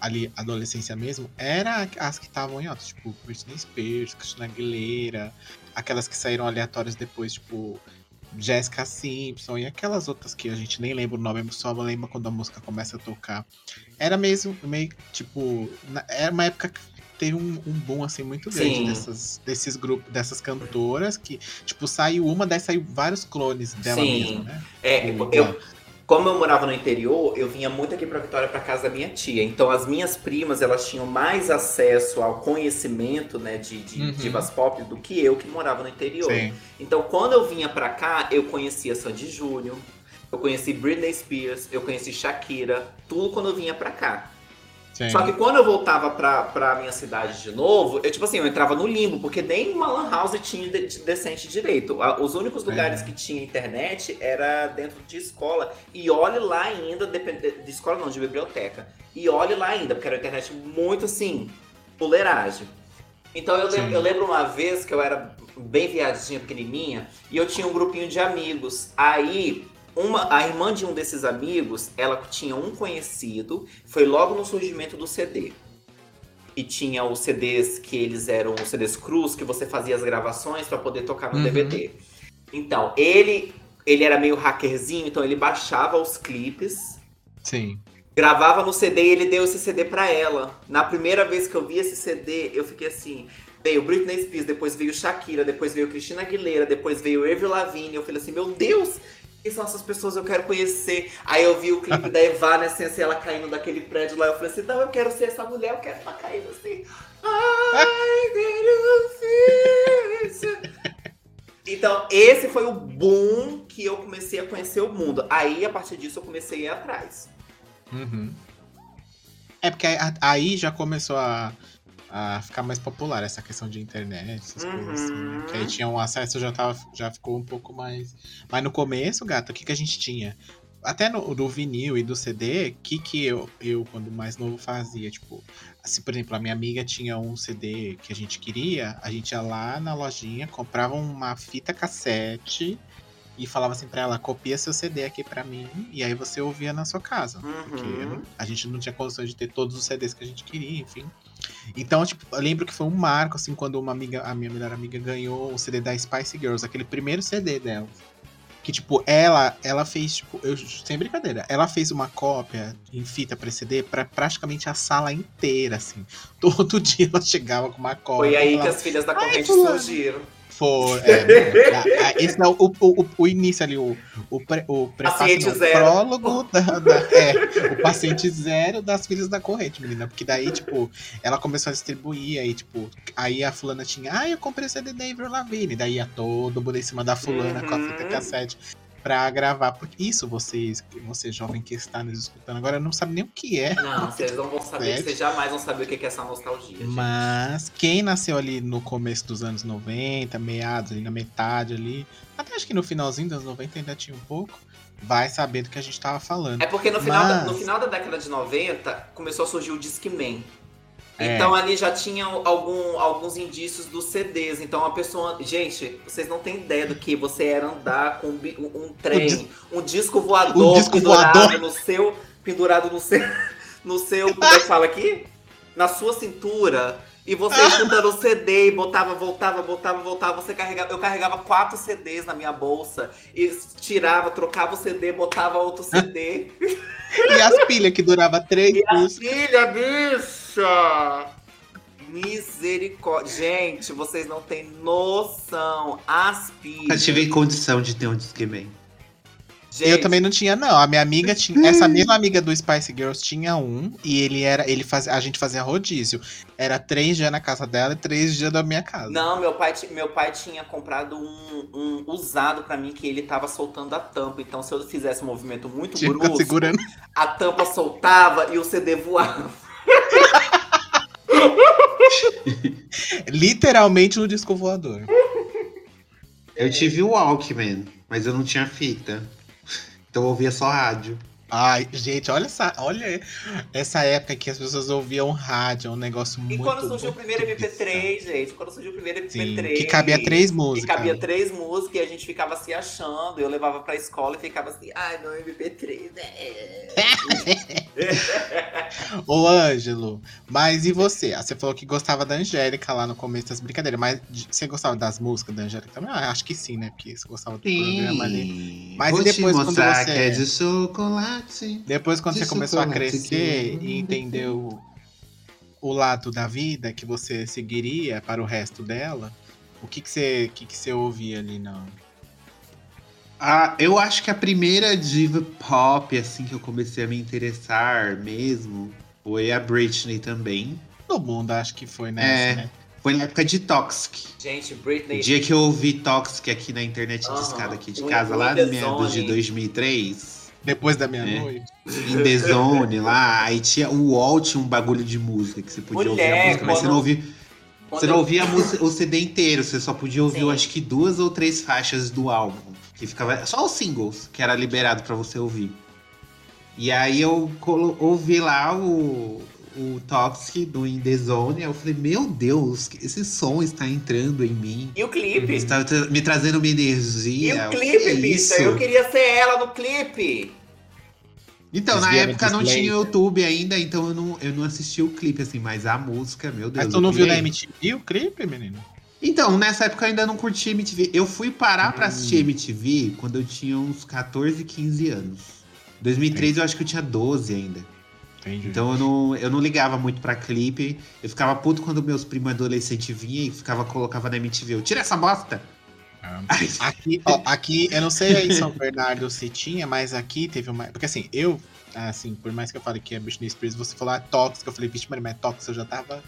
D: ali adolescência mesmo, era as que estavam em alta, tipo Britney Spears, Christina Aguilera, aquelas que saíram aleatórias depois, tipo Jessica Simpson e aquelas outras que a gente nem lembra o nome, só lembra quando a música começa a tocar. Era mesmo meio tipo, era uma época que teve um, um boom assim muito grande
B: Sim.
D: dessas, desses grupos, dessas cantoras que tipo saiu uma, daí saiu vários clones dela
B: Sim.
D: mesma, né?
B: É,
D: Tipo,
B: eu, como eu morava no interior, eu vinha muito aqui pra Vitória pra casa da minha tia. Então as minhas primas, elas tinham mais acesso ao conhecimento, né, de, de
D: Uhum.
B: divas pop do que eu que morava no interior.
D: Sim.
B: Então quando eu vinha pra cá, eu conhecia Sandy Júnior, eu conheci Britney Spears, eu conheci Shakira, tudo quando eu vinha pra cá.
D: Sim.
B: Só que quando eu voltava pra, pra minha cidade de novo, eu, tipo assim, eu entrava no limbo, porque nem uma lan house tinha de, de- decente direito. Os únicos lugares
D: É.
B: que tinha internet era dentro de escola. E olhe lá ainda, depende, de escola não, de biblioteca. E olhe lá ainda, porque era uma internet muito assim, fuleiragem. Então eu, eu lembro uma vez que eu era bem viadinha, pequenininha, e eu tinha um grupinho de amigos. Aí, uma, a irmã de um desses amigos, ela tinha um conhecido, foi logo no surgimento do CD. E tinha os CDs que eles eram os CDs cruz, que você fazia as gravações para poder tocar no
D: Uhum.
B: DVD. Então, ele ele era meio hackerzinho, então ele baixava os clipes,
D: Sim.
B: gravava no CD e ele deu esse CD pra ela. Na primeira vez que eu vi esse CD, eu fiquei assim. Veio Britney Spears, depois veio Shakira, depois veio Cristina Aguilera, depois veio Avril Lavigne. Eu falei assim, meu Deus, quem são essas pessoas eu quero conhecer? Aí eu vi o clipe da Evanescence, ela caindo daquele prédio lá. Eu falei assim, não, eu quero ser essa mulher, eu quero estar caindo assim. Ai. Então, esse foi o boom que eu comecei a conhecer o mundo. Aí, a partir disso, eu comecei a ir atrás.
D: Uhum. É porque aí já começou a, a ficar mais popular essa questão de internet, essas coisas assim, né?
B: Uhum.
D: Que aí tinha um acesso, já, tava, já ficou um pouco mais. Mas no começo, gato, o que, que a gente tinha? Até no, do vinil e do CD, o que, que eu, eu, quando mais novo, fazia? Tipo, se, por exemplo, a minha amiga tinha um CD que a gente queria, a gente ia lá na lojinha, comprava uma fita cassete e falava assim pra ela, copia seu CD aqui pra mim, e aí você ouvia na sua casa. Porque
B: Uhum.
D: a gente não tinha condições de ter todos os CDs que a gente queria, enfim. Então, tipo, eu lembro que foi um marco, assim, quando uma amiga, a minha melhor amiga ganhou o CD da Spice Girls, aquele primeiro CD dela. Que, tipo, ela, ela fez, tipo, eu, sem brincadeira, ela fez uma cópia em fita pra CD pra praticamente a sala inteira, assim. Todo dia ela chegava com uma cópia.
B: Foi aí que
D: falava,
B: as filhas da corrente surgiram.
D: For, é, a- esse é o, o, o, início ali, o, o, pre, o prefácio, não, prólogo da, da- é, o paciente zero das filhas da corrente, menina. Porque daí, tipo, ela começou a distribuir, aí, tipo, aí a fulana tinha, ah, eu comprei o CD da Avril Lavigne, daí ia todo mundo em cima da fulana com a fita
B: Uhum.
D: cassete pra gravar. Porque isso, vocês, você jovem que está nos escutando agora, não sabe nem o que é.
B: Não, vocês não vão saber, vocês jamais vão saber o que é essa nostalgia. gente.
D: Mas quem nasceu ali no começo dos anos 90, meados, ali na metade ali, até acho que no finalzinho dos anos 90 ainda tinha um pouco, vai saber do que a gente tava falando.
B: É porque no final, da,
D: Mas-
B: no final da década de 90 começou a surgir o Discman.
D: É.
B: Então ali já tinha algum, alguns indícios dos CDs. Então a pessoa. Gente, vocês não têm ideia do que você era andar com um, um- trem,
D: dis-
B: um disco voador
D: Um disco
B: pendurado
D: voador.
B: no seu. Pendurado no seu. No seu. Como é que fala aqui? Na sua cintura. E você escutando o CD e botava, voltava, botava, voltava. Você carregava. Eu carregava quatro CDs na minha bolsa. E tirava, trocava o CD, botava outro CD.
D: E as pilhas que durava três
B: E a
D: músicas.
B: filha, bicha! Misericórdia. Gente, vocês não têm noção. As
A: Nunca
B: pilhas.
A: tive condição de ter um Discman.
B: Gente,
D: Eu também não tinha, não. A minha amiga tinha. Essa mesma amiga do Spice Girls tinha um. E ele era. Ele fazia, a gente fazia rodízio. Era três dias na casa dela e três dias da minha casa.
B: Não, meu pai, meu pai tinha comprado um, um usado pra mim que ele tava soltando a tampa. Então, se eu fizesse um movimento muito
D: Tinha
B: brusco,
D: segurando.
B: a tampa soltava e o CD voava.
D: Literalmente no disco voador.
A: Eu tive o Walkman, mas eu não tinha fita. Então eu ouvia só rádio.
D: Ai, gente, olha essa, olha essa época que as pessoas ouviam rádio, é um negócio
B: E
D: muito.
B: quando surgiu o primeiro
D: bizarro.
B: MP3, gente, quando surgiu o primeiro
D: Sim,
B: MP3.
D: que cabia três
B: Que
D: músicas.
B: cabia três músicas e a gente ficava se achando. Eu levava pra escola e ficava assim, ai, meu MP3. É.
D: Ô, Ângelo, mas e você? Ah, Você falou que gostava da Angélica lá no começo das brincadeiras, mas você gostava das músicas da Angélica também? Ah, acho que sim, né? Porque você gostava do programa ali.
A: Sim.
D: Mas
A: Vou
D: e depois
A: te
D: quando
A: mostrar
D: você-
A: que é de chocolate.
D: Depois, quando
A: De
D: você começou a crescer
A: que-
D: e entendeu o lado da vida que você seguiria para o resto dela, o que, que, você, o que, que você ouvia ali, não?
A: Ah, eu acho que a primeira diva pop, assim, que eu comecei a me interessar mesmo, foi a Britney também.
D: Todo mundo acho que foi nessa,
A: É.
D: né?
A: Foi na época de Toxic.
B: Gente,
A: O
B: Britney.
A: dia que eu ouvi Toxic aqui na internet
B: Aham.
A: discada aqui de
B: O-
A: casa,
B: o
A: lá no do de
B: Zone.
A: 2003,
D: Depois da meia-noite.
A: em The Zone lá, aí tinha o UOL tinha um bagulho de música que você podia ouvir a
B: Mulher,
A: música, mas você não ouvia,
B: Quando
A: você não ouvia a música- o CD inteiro, você só podia ouvir,
B: Sim.
A: acho que duas ou três faixas do álbum, que ficava só os singles que era liberado pra você ouvir. E aí eu colo- ouvi lá o, o Toxic do In The Zone, aí eu falei, meu Deus, esse som está entrando em mim.
B: E o clipe?
A: Está me trazendo uma
B: E
A: energia.
B: o
A: que
B: clipe,
A: é
B: bicha?
A: isso?
B: Eu queria ser ela no clipe.
A: Então, na época não tinha. YouTube ainda, então eu não, eu não assisti o clipe, assim, mas a música, meu Deus.
D: Mas tu não viu na. MTV o clipe, menino?
A: Então, nessa época eu ainda não curti MTV. Eu fui parar pra
D: Hum.
A: assistir MTV quando eu tinha uns 14, 15 anos. 2003 eu acho que eu tinha 12 ainda.
D: Entendi.
A: Então eu não, eu não ligava muito pra clipe. Eu ficava puto quando meus primos adolescentes vinham e ficava, colocava na MTV. Eu, tira essa bosta! Ai,
D: Aqui, ó, aqui, eu não sei aí em São Bernardo se tinha, mas aqui teve uma. Porque assim, eu, assim, por mais que eu fale que é Britney Spears, você falou ah, tóxica, eu falei, vixe, mas tóxica, eu já tava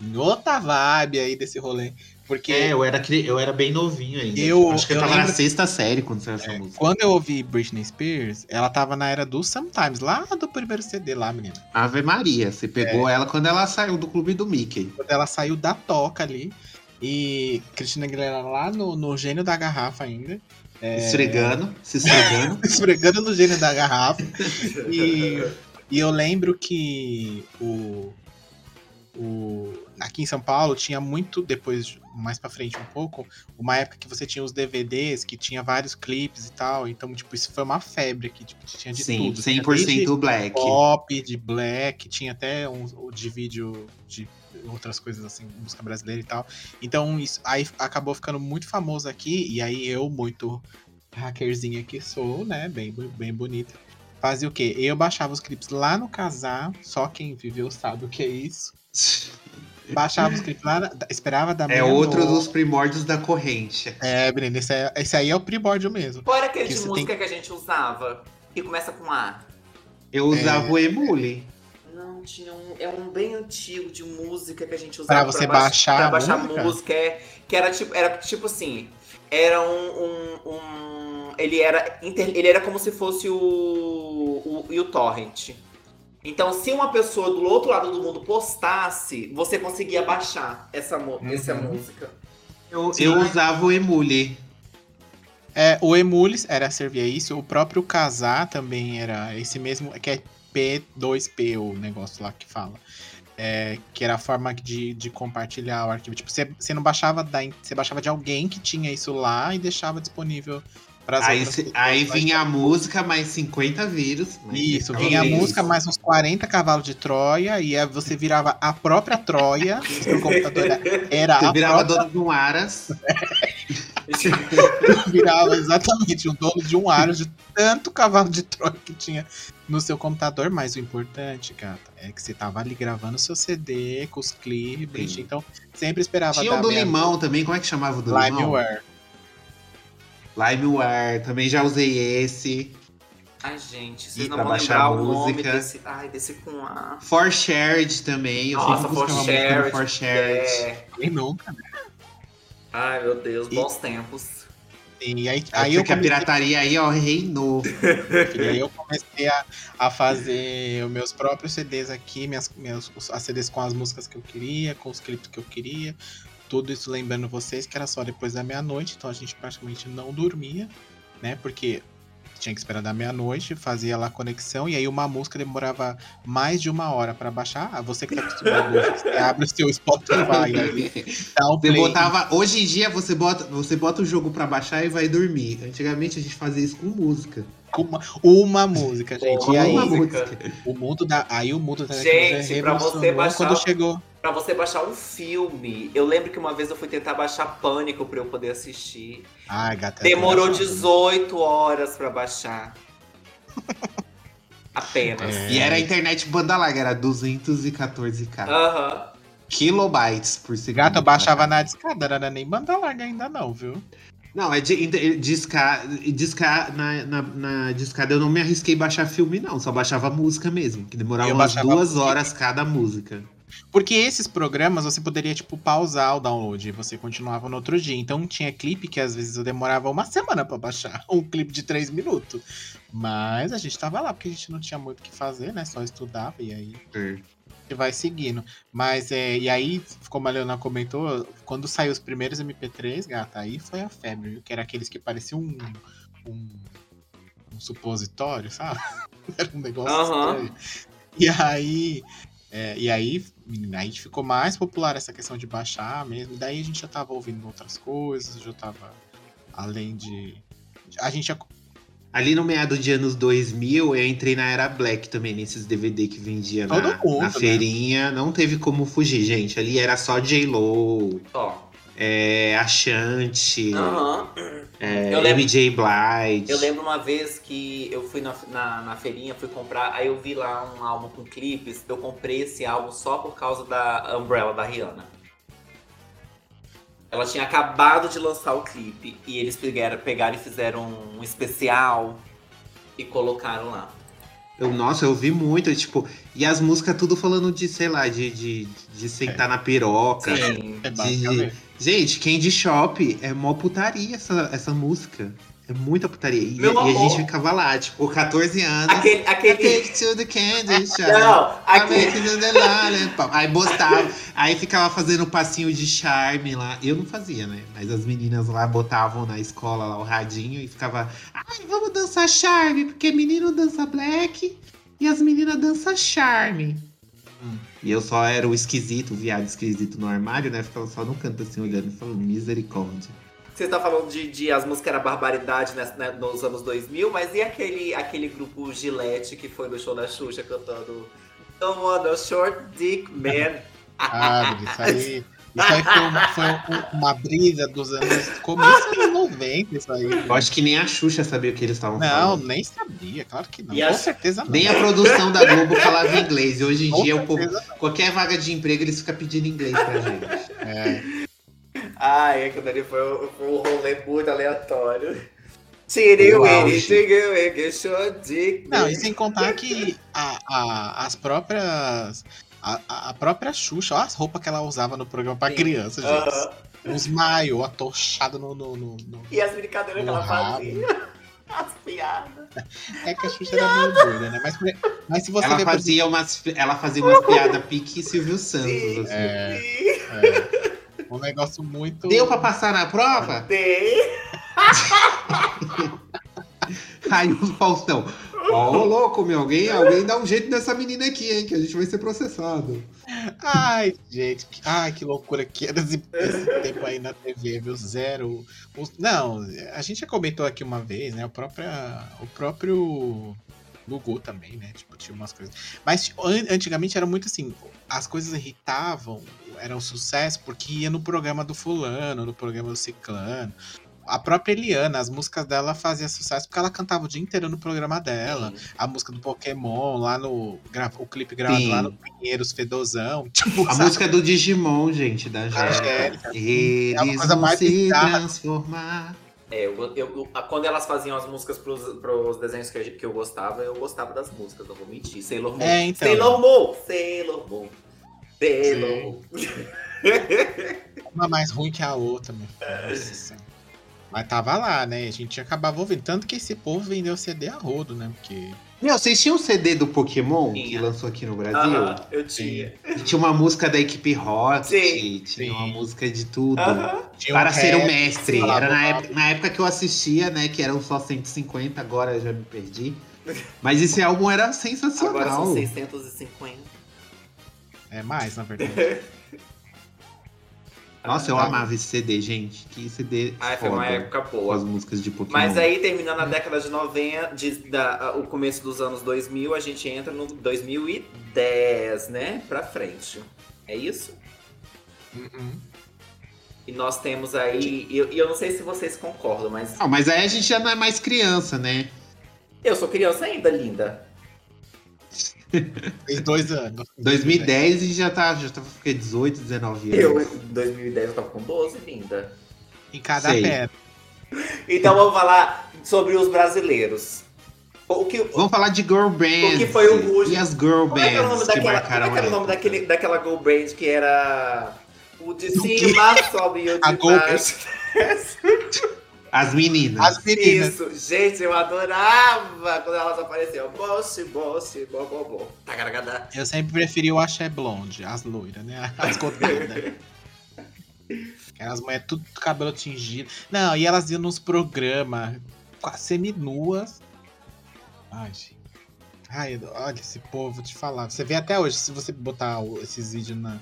D: em outra vibe aí desse rolê. Porque
A: É, eu era, eu era bem novinho ainda.
D: Eu-
A: acho que eu,
D: eu
A: tava na
D: lembro- É,
A: sexta série quando saiu essa música.
D: quando eu ouvi Britney Spears, ela tava na era do Sometimes, lá do primeiro CD lá, menina.
A: Ave Maria, você pegou ela quando ela saiu do clube do Mickey.
D: Quando ela saiu da toca ali. E Cristina Aguilera lá no, no gênio da garrafa ainda. É,
A: Esfregando, se esfregando.
D: esfregando no gênio da garrafa. E, e eu lembro que o, o aqui em São Paulo tinha muito depois mais pra frente um pouco, uma época que você tinha os DVDs que tinha vários clipes e tal, então tipo isso foi uma febre aqui, tipo, tinha de
A: Sim,
D: tudo, tinha
A: 100%
D: desde
A: black.
D: pop, de black, tinha até um de vídeo de outras coisas assim, música brasileira e tal. Então isso aí acabou ficando muito famoso aqui e aí eu muito hackerzinha que sou, né, bem bem bonita. Fazia o quê? Eu baixava os clipes lá no casar, só quem viveu sabe o que é isso. Baixava os clipes lá, na- esperava da
A: É outro dos primórdios da corrente.
D: É, Breno, esse, é- esse aí é o primórdio mesmo.
B: Qual era aquele
D: Que
B: de música que a gente usava? Que começa com A?
A: Eu usava o Emule.
B: Tinha um. É um bem antigo de música que a gente usava
D: Pra você
B: baix-
D: baixar
B: pra
D: a
B: baixar
D: música?
B: música. é, que era tipo, era tipo assim. Era um. um- um- ele, era inter- ele era como se fosse o, o, o Torrent. Então, se uma pessoa do outro lado do mundo postasse, você conseguia baixar essa, essa
D: Uhum.
B: música.
A: Eu, eu usava o Emule.
D: É, o Emules era servia isso, o próprio Casar também era esse mesmo, que é P2P o negócio lá que fala. É, que era a forma de, de compartilhar o arquivo. Tipo, você, você não baixava da, você baixava de alguém que tinha isso lá e deixava disponível pras
A: Aí,
D: outras
A: se-
D: pessoas,
A: aí vinha a música, mais 50 vírus. mas
D: Isso,
A: ficava
D: vinha a música mais uns 40 cavalos de Troia, e aí você virava a própria Troia, o seu computador era
A: Você
D: a
A: virava
D: própria,
A: dono de um Aras.
D: virava exatamente um dono de um aro de tanto cavalo de Troia que tinha no seu computador, mas o importante, gata, é que você tava ali gravando seu CD com os clipes, então sempre esperava
A: Tinha o do limão também. Como é que chamava o do limão?
D: Limeware.
A: Limeware. Também já usei esse.
B: Ai, gente,
A: E
B: vocês não
A: pra
B: vão
A: baixar
B: lembrar
A: a
B: o nome
A: música.
B: desse. Ai, desse com A.
A: For Shared também. Eu
B: Nossa, For
A: do
B: Shared.
A: For Shared.
B: É.
D: Quem nunca, né?
B: Ai, meu Deus,
D: E-
B: bons tempos.
D: E aí,
A: Aí,
D: aí eu
A: que a
D: comecei
A: pirataria aí, ó, reinou.
D: E aí eu comecei a, a fazer os meus próprios CDs aqui, minhas, meus, as CDs com as músicas que eu queria, com os clipes que eu queria. Tudo isso lembrando vocês que era só depois da meia-noite, então a gente praticamente não dormia, né? Porque tinha que esperar da meia-noite, fazia lá a conexão, e aí uma música demorava mais de uma hora pra baixar. Ah, você que tá acostumado, você abre o seu Spotify aí, dá o
A: Você
D: play.
A: botava. Hoje em dia você bota, você bota o jogo pra baixar e vai dormir. Antigamente a gente fazia isso com música.
D: uma, uma música, gente. E aí,
A: uma
B: música.
D: o mundo da, aí o mundo da
B: Gente, pra você baixar-
D: quando chegou.
B: Pra você baixar um filme, eu lembro que uma vez eu fui tentar baixar Pânico pra eu poder assistir.
D: Ai, gata.
B: Demorou
D: essa-
B: 18 horas pra baixar. Apenas.
D: É.
A: E era a internet banda larga, era 214k.
B: Aham.
A: Kilobytes por segundo.
D: Gata, eu baixava na discada, não era nem banda larga ainda não, viu?
A: Não, é de, de, disca, disca, na, na, na discada eu não me arrisquei baixar filme, não. Só baixava música mesmo. Que demorava
D: Eu
A: umas duas
D: música.
A: horas cada música.
D: Porque esses programas você poderia, tipo, pausar o download e você continuava no outro dia. Então tinha clipe que às vezes eu demorava uma semana pra baixar. Um clipe de três minutos. Mas a gente tava lá, porque a gente não tinha muito o que fazer, né? Só estudava e aí a gente vai seguindo. Mas é. E aí, como a Leona comentou, quando saiu os primeiros MP3, gata, aí foi a febre? Que era aqueles que pareciam um. um, um supositório, sabe? Era um negócio
B: Aham.
D: estranho. E aí. É, e aí, menina, aí ficou mais popular essa questão de baixar mesmo. Daí a gente já tava ouvindo outras coisas, já tava. Além de. A gente já.
A: Ali no meado de anos 2000, eu entrei na era Black também, nesses DVD que vendia
D: Todo
A: na,
D: mundo,
A: na
D: né?
A: feirinha. Não teve como fugir, gente. Ali era só J-Lo,
B: Ó.
A: é, Ashanti,
B: Aham.
A: é,
B: Eu lembro-
A: MJ Blige.
B: Eu lembro uma vez que eu fui na, na, na feirinha, fui comprar, aí eu vi lá um álbum com clipes. Eu comprei esse álbum só por causa da Umbrella da Rihanna. Ela tinha acabado de lançar o clipe e eles pegaram, pegaram e fizeram um especial e colocaram lá.
A: Eu, nossa, eu vi muito, tipo, e as músicas tudo falando de, sei lá, de, de, de sentar na piroca.
B: Sim.
D: É
A: De-
D: basicamente.
A: Gente, Candy Shop é mó putaria essa, essa música. É muita putaria. E, e a gente ficava lá, tipo, 14 anos.
B: Aquele.
A: I
B: aquele...
A: take to the candy shop.
B: Não, aquele.
A: Aí botava, aí ficava fazendo passinho de charme lá. Eu não fazia, né? Mas as meninas lá botavam na escola lá o radinho e ficava, ai, vamos dançar charme, porque menino dança black e as meninas dançam charme.
D: Hum.
A: E eu só era o esquisito, o viado esquisito no armário, né? Ficava só no canto assim olhando e falando misericórdia.
B: Você tá falando de, de as músicas era barbaridade né, né, nos anos 2000, mas e aquele, aquele grupo Gillette que foi no show da Xuxa cantando Don't want a short dick man?
D: Ah, isso aí. Isso aí foi, uma, foi um- uma brisa dos anos. Começo dos anos 90, isso aí.
A: Eu acho que nem a Xuxa sabia o que eles estavam
D: Não,
A: falando.
D: nem sabia, claro que não.
B: E
D: Com
B: as-
D: certeza não.
A: Nem a produção da Globo falava inglês. E hoje em
D: Com
A: dia, o povo, qualquer vaga de emprego, eles ficam pedindo inglês pra gente.
D: É.
B: Ai, aquilo ali foi, foi um rolê muito aleatório.
A: O
B: Tiriwiri,
A: auge.
B: tiriwiri, short dick
D: Não, e sem contar que a, a- as próprias. A, a- própria Xuxa, olha as roupas que ela usava no programa pra
B: Sim.
D: criança, gente.
B: Aham.
D: Uns maiô no, no, no- no-
B: E as brincadeiras que ela
D: rabo.
B: fazia. As piadas.
D: É que a Xuxa era meio doida, né? Mas, mas se você
A: Ela
D: ver, por
A: fazia umas, ela fazia umas piadas pique Silvio Santos. Assim.
D: É.
B: Sim.
D: exemplo, um negócio muito.
A: Deu pra passar na prova?
B: Tem.
A: Aí o Faustão. Ó, louco, meu. Alguém, alguém dá um jeito nessa menina aqui, hein? Que a gente vai ser processado.
D: Ai, gente, que, ai, que loucura que era esse, esse tempo aí na TV, viu? Zero. os- não, a gente já comentou aqui uma vez, né? O próprio, o próprio Gugu também, né? Tipo, tinha umas coisas. Mas an- antigamente era muito assim, as coisas irritavam, era um sucesso porque ia no programa do fulano, no programa do ciclano. A própria Eliana, as músicas dela faziam sucesso porque ela cantava o dia inteiro no programa dela a música do Pokémon lá no. O clipe gravado
A: Sim.
D: lá no Pinheiros Fedozão. Tipo,
A: A
D: sabe?
A: música do Digimon, gente, da.
D: Angélica. É
A: Eles
D: uma coisa mais
A: se
D: bizarra.
A: transformar.
B: É, eu, eu- quando elas faziam as músicas pros, pros desenhos que, eu- que eu gostava, eu gostava das músicas, não vou mentir. Sailor Moon.
D: É, então.
B: Sailor Moon! Sailor Moon! Sailor Moon!
D: Uma mais ruim que a outra, meu filho. Nossa. Mas tava lá, né? A gente acabava ouvindo. Tanto que esse povo vendeu CD a rodo, né? Porque.
A: Meu, vocês tinham um CD do Pokémon que
B: Tinha.
A: lançou aqui no Brasil?
B: Aham, eu tinha.
A: E tinha uma música da equipe Rocket,
B: Sim.
A: tinha
D: Sim.
A: uma música de tudo.
D: Tinha
A: Para
D: um
A: ser o
D: rap,
A: mestre. Era na época, na época que eu assistia, né? Que eram só 150, agora eu já me perdi. Mas esse álbum era
B: Agora
A: sensacional.
B: são 650.
D: É mais, na verdade.
A: Nossa, eu
D: Ah.
A: amava esse CD, gente. Que CD
B: Ai, foi uma época
A: com
B: boa.
A: as músicas de Pokémon.
B: Mas aí, terminando a década de 90, de, da, o começo dos anos 2000, a gente entra no 2010, né? Pra frente. É isso?
D: Uhum.
B: E nós temos aí. E eu, eu não sei se vocês concordam, mas.
A: Não, mas aí a gente já não é mais criança, né?
B: Eu sou criança ainda, linda.
D: Fez dois anos.
A: 2010 e já tá, já tá fiquei 18, 19 anos.
B: Eu, em 2010, eu tava com 12, linda.
D: Em cada
A: Sei.
D: pé.
B: Então vamos falar sobre os brasileiros. O que,
A: Vamos falar de girl bands.
B: O que foi o último-
A: E as girl
B: como é que era o nome
A: bands que
B: daquela, como
A: marcaram
B: é que era o nome
A: época.
B: daquele, daquela Go Brand que era. O de cima sobe e o
D: A
B: de baixo.
A: As meninas.
D: As meninas.
B: Isso, gente, eu adorava quando elas apareciam. Boche, boche, bo, bo, bo. Tagaragada.
D: Eu sempre preferi o Axé Blonde, as loiras, né? As cotadas. Aquelas mulheres tudo com cabelo tingido. Não, e elas iam nos programas quase seminuas. Ai, gente. Ai, olha esse povo, vou te falar. Você vê até hoje, se você botar esses vídeos na,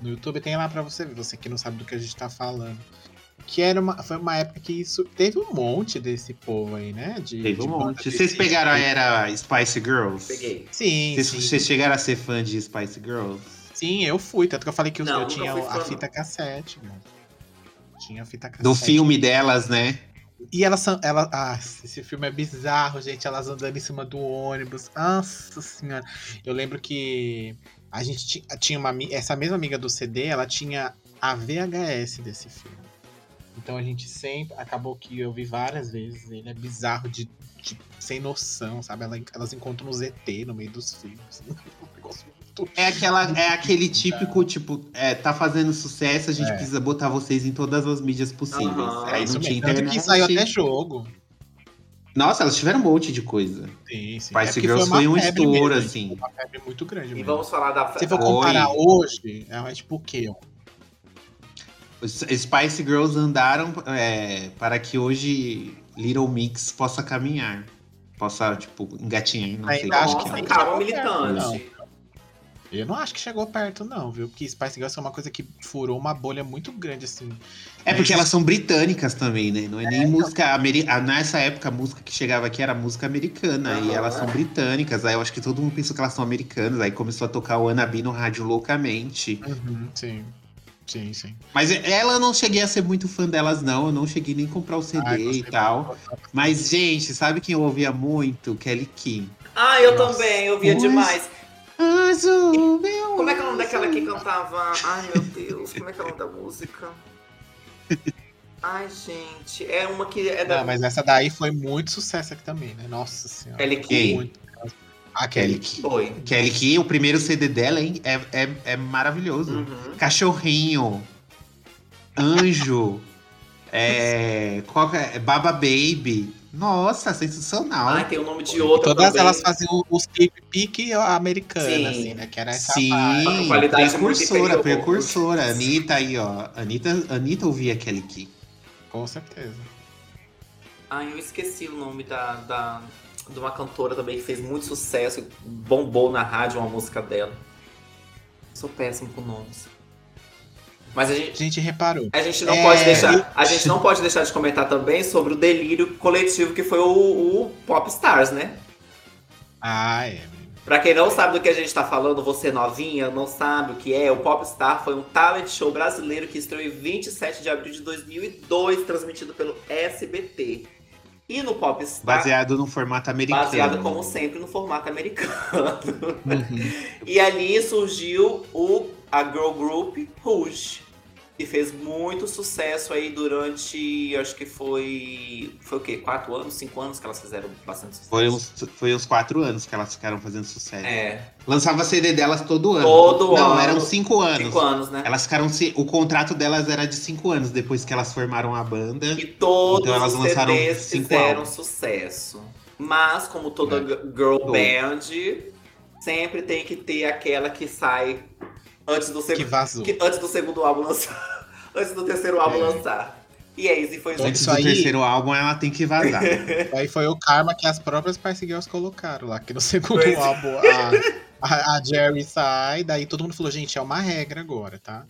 D: no YouTube, tem lá pra você ver. Você que não sabe do que a gente tá falando. Que era uma, foi uma época que isso teve um monte desse povo aí, né? De,
A: Teve um monte. Vocês pegaram a era Spice Girls?
B: Peguei.
D: Sim,
A: Vocês,
D: sim.
A: vocês chegaram a ser fã de Spice Girls?
D: Sim, eu fui. Tanto que eu falei que eu,
B: Não,
D: eu tinha a
B: fã,
D: fita cassete, mano. Tinha a fita cassete.
A: Do filme delas, né?
D: E elas são. Ela, ah, esse filme é bizarro, gente. Elas andando em cima do ônibus. Nossa senhora. Eu lembro que a gente ti- tinha uma. Essa mesma amiga do CD, ela tinha a VHS desse filme. Então a gente sempre. Acabou que eu vi várias vezes. Ele é bizarro de. de- sem noção, sabe? Ela- elas encontram um ZT no meio dos filmes. Muito
A: É, aquela, é aquele típico, tipo, é, tá fazendo sucesso, a gente
D: É.
A: precisa botar vocês em todas as mídias possíveis.
D: É
A: Aí
D: isso
A: não tinha
D: mesmo. Tanto que saiu até jogo.
A: Nossa, elas tiveram um monte de coisa.
D: Sim, sim.
A: Spice
D: É
A: Girls
D: uma
A: foi um estouro, assim.
D: Uma febre muito grande
B: E
D: mesmo.
B: vamos falar da.
D: Se for comparar hoje, é tipo o quê?
A: Os Spice Girls andaram é, para que hoje Little Mix possa caminhar. Possa, tipo, engatinhar, não sei.
D: Ainda acho
A: como
D: que
A: é.
B: Calma, militante.
D: Eu não acho que chegou perto, não, viu? Porque Spice Girls é uma coisa que furou uma bolha muito grande, assim.
A: É porque elas são britânicas também, né? Não é nem
D: então.
A: música americana. Nessa época, a música que chegava aqui era música americana. E
B: Aham.
A: elas são britânicas. Aí eu acho que todo mundo pensou que elas são americanas. Aí começou a tocar o Anabi no rádio loucamente.
D: Uhum, sim. Sim, sim.
A: Mas ela eu não cheguei a ser muito fã delas, não. Eu não cheguei nem a comprar o CD
D: Ai,
A: e tal. Mas, gente, sabe quem eu ouvia muito? Kelly Key.
B: Ah, eu
D: Nossa.
B: também, eu via
A: Pois.
B: demais.
A: Azul, meu
B: Como é que é o nome daquela que cantava? Ai, meu Deus, como é que é o nome da música? Ai, gente, é uma que é da
D: Não, mas essa daí foi muito sucesso aqui também, né? Nossa senhora.
B: Kelly Key.
D: muito. A
A: Kelly
D: Kelly.
A: Key.
B: Foi.
A: Kelly Key, o primeiro CD dela, hein? É, é, é maravilhoso.
B: Uhum.
A: Cachorrinho. Anjo. é. Qual que é? Baba Baby. Nossa, sensacional.
B: Ai, tem o nome de outra
D: Todas
B: também.
D: elas faziam os clipe pique americana,
B: Sim.
D: assim, né? Que era essa
A: Sim,
B: qualidade
A: precursora, precursora. Anitta aí, ó. Anitta, Anitta ouvia Kelly Key.
D: Com certeza.
B: Ai, eu esqueci o nome da, da, de uma cantora também que fez muito sucesso, bombou na rádio uma música dela. Sou péssimo com nomes. Mas a
D: A
B: gente,
D: gente reparou.
B: a gente não
D: É,
B: pode deixar, a gente não pode deixar de comentar também sobre o delírio coletivo que foi o, o Popstars, né?
D: Ah, é.
B: Pra quem não sabe do que a gente tá falando, você novinha, não sabe o que é, o Popstar foi um talent show brasileiro que estreou em 27 de abril de 2002, transmitido pelo SBT. E no Popstar,
A: Baseado no formato americano.
B: baseado como sempre no formato americano.
D: Uhum.
B: E ali surgiu o, a girl group Rouge, que fez muito sucesso aí durante, acho que foi, foi o quê? Quatro anos, cinco anos que elas fizeram bastante sucesso.
A: Foi uns, foi uns quatro anos que elas ficaram fazendo sucesso.
B: É,
A: Lançava CD delas todo ano.
B: Todo
A: Não,
B: ano.
A: eram cinco anos.
B: cinco anos, né?
A: Elas ficaram. O contrato delas era de cinco anos depois que elas formaram a banda.
B: E todos
A: Então elas
B: os
A: lançaram
B: CDs
A: cinco
B: fizeram
A: álbuns.
B: sucesso. Mas, como toda
D: É.
B: girl
A: Todo.
B: band, sempre tem que ter aquela que sai antes do,
D: Que
B: antes do segundo álbum lançar. antes do terceiro álbum
D: É.
B: lançar. E a Izzy foi
D: Então,
A: Antes
D: isso
A: do
D: aí-
A: terceiro álbum, ela tem que vazar.
D: Aí foi o karma que as próprias Spice Girls colocaram lá, que no segundo
B: Pois é.
D: álbum a, a, a Jerry sai, daí todo mundo falou, gente, é uma regra agora, tá?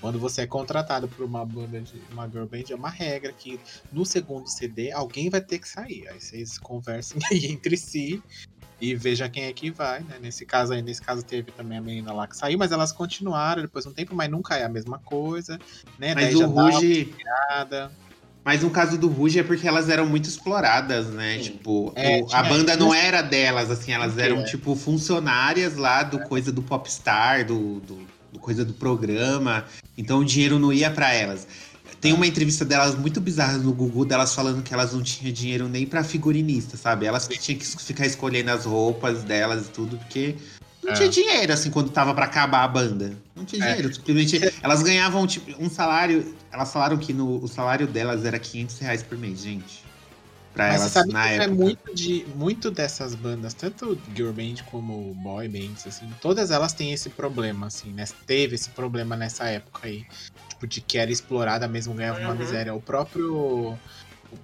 D: Quando você é contratado por uma banda de uma girl band, é uma regra que no segundo CD alguém vai ter que sair. Aí vocês conversem aí entre si e veja quem é que vai, né? Nesse caso aí, nesse caso teve também a menina lá que saiu, mas elas continuaram depois de um tempo, mas nunca é a mesma coisa, né?
A: Mas
D: daí
A: o
D: já dá uma
A: Ruge. Mas no caso do Ruge é porque elas eram muito exploradas, né?
B: Sim.
A: Tipo,
D: É,
A: a banda não era delas, assim, elas eram,
D: é.
A: tipo, funcionárias lá do coisa do Popstar, do, do, do coisa do programa. Então o dinheiro não ia pra elas. Tem uma entrevista delas muito bizarra no Gugu, delas falando que elas não tinham dinheiro nem pra figurinista, sabe? Elas tinham que ficar escolhendo as roupas delas e tudo, porque não
D: É.
A: tinha dinheiro, assim, quando tava pra acabar a banda. Não tinha
D: É.
A: dinheiro. Simplesmente, elas ganhavam, tipo, um salário. Elas falaram que no, o salário delas era 500 reais por mês, gente. Pra
D: Mas
A: elas
D: sabe
A: na
D: é
A: época.
D: muito, de, muito dessas bandas, tanto girl band como boy bands, assim, todas elas têm esse problema, assim, né? Teve esse problema nessa época aí. Tipo, de que era explorada mesmo, ganhava uma
B: Uhum.
D: miséria. O próprio.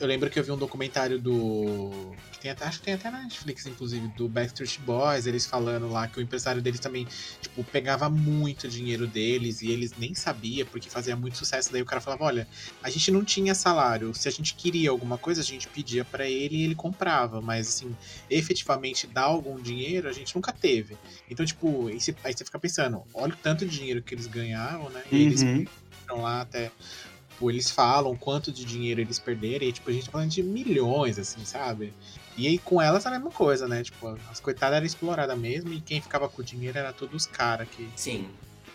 D: Eu lembro que eu vi um documentário do. Que tem até, acho que tem até na Netflix, inclusive, do Backstreet Boys, eles falando lá que o empresário deles também, tipo, pegava muito dinheiro deles e eles nem sabia porque fazia muito sucesso. Daí o cara falava: olha, a gente não tinha salário. Se a gente queria alguma coisa, a gente pedia pra ele e ele comprava. Mas, assim, efetivamente dar algum dinheiro, a gente nunca teve. Então, tipo, aí você, aí você fica pensando: olha o tanto de dinheiro que eles ganharam, né? E eles Foram lá até. Tipo, eles falam quanto de dinheiro eles perderam. E, tipo, a gente tá falando de milhões, assim, sabe? E aí com elas a mesma coisa, né? Tipo, as coitadas eram exploradas mesmo. E quem ficava com o dinheiro era todos os caras que
B: Sim.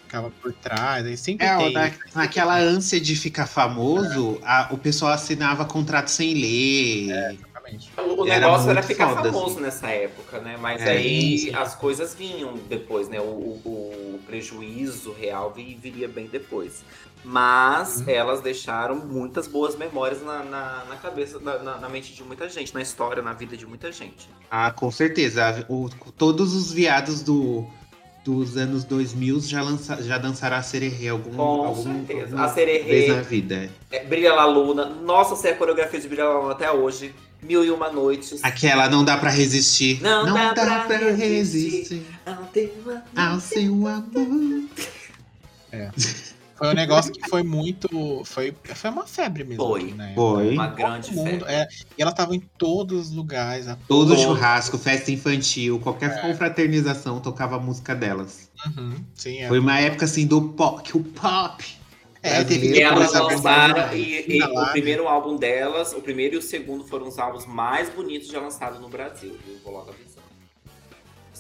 D: ficavam por trás. Aí sempre
A: É,
D: tem.
A: na, naquela ânsia de ficar famoso, a- o pessoal assinava contrato sem ler.
D: Exatamente.
B: O, o
A: Era
B: negócio era ficar
A: foda,
B: famoso
A: assim.
B: nessa época, né? Mas
A: É.
B: aí
D: Sim,
B: as coisas vinham depois, né? O, o- o prejuízo real vi- viria bem depois. Mas
D: Uhum.
B: elas deixaram muitas boas memórias na, na, na cabeça, na, na- na mente de muita gente, na história, na vida de muita gente.
A: Ah, com certeza. O- todos os viados do, dos anos 2000 já, lança, já dançaram a sererê algum,
B: Com
A: algum,
B: certeza. A Sererê.
A: vez na vida.
B: É, Brilha La Luna. Nossa, sei a coreografia de Brilha La Luna até hoje. Mil e uma noites.
A: Aquela não dá pra resistir.
B: Não dá pra
A: resistir
B: Ao teu amor.
A: ao seu amor.
D: Foi um negócio que foi muito. Foi, foi uma febre mesmo.
B: Foi.
D: né?
A: Foi.
B: Uma grande
D: mundo,
B: febre.
D: é, e ela tava em todos os lugares. a
A: Todo
D: todo-
A: churrasco, festa infantil, qualquer
D: É.
A: confraternização tocava a música delas.
D: Uhum, sim, é.
A: Foi uma época assim do pop, que o pop.
D: É, teve
B: E elas lançaram, e, e o primeiro álbum delas, o primeiro e o segundo foram os álbuns mais bonitos já lançados no Brasil, viu? Vou logo.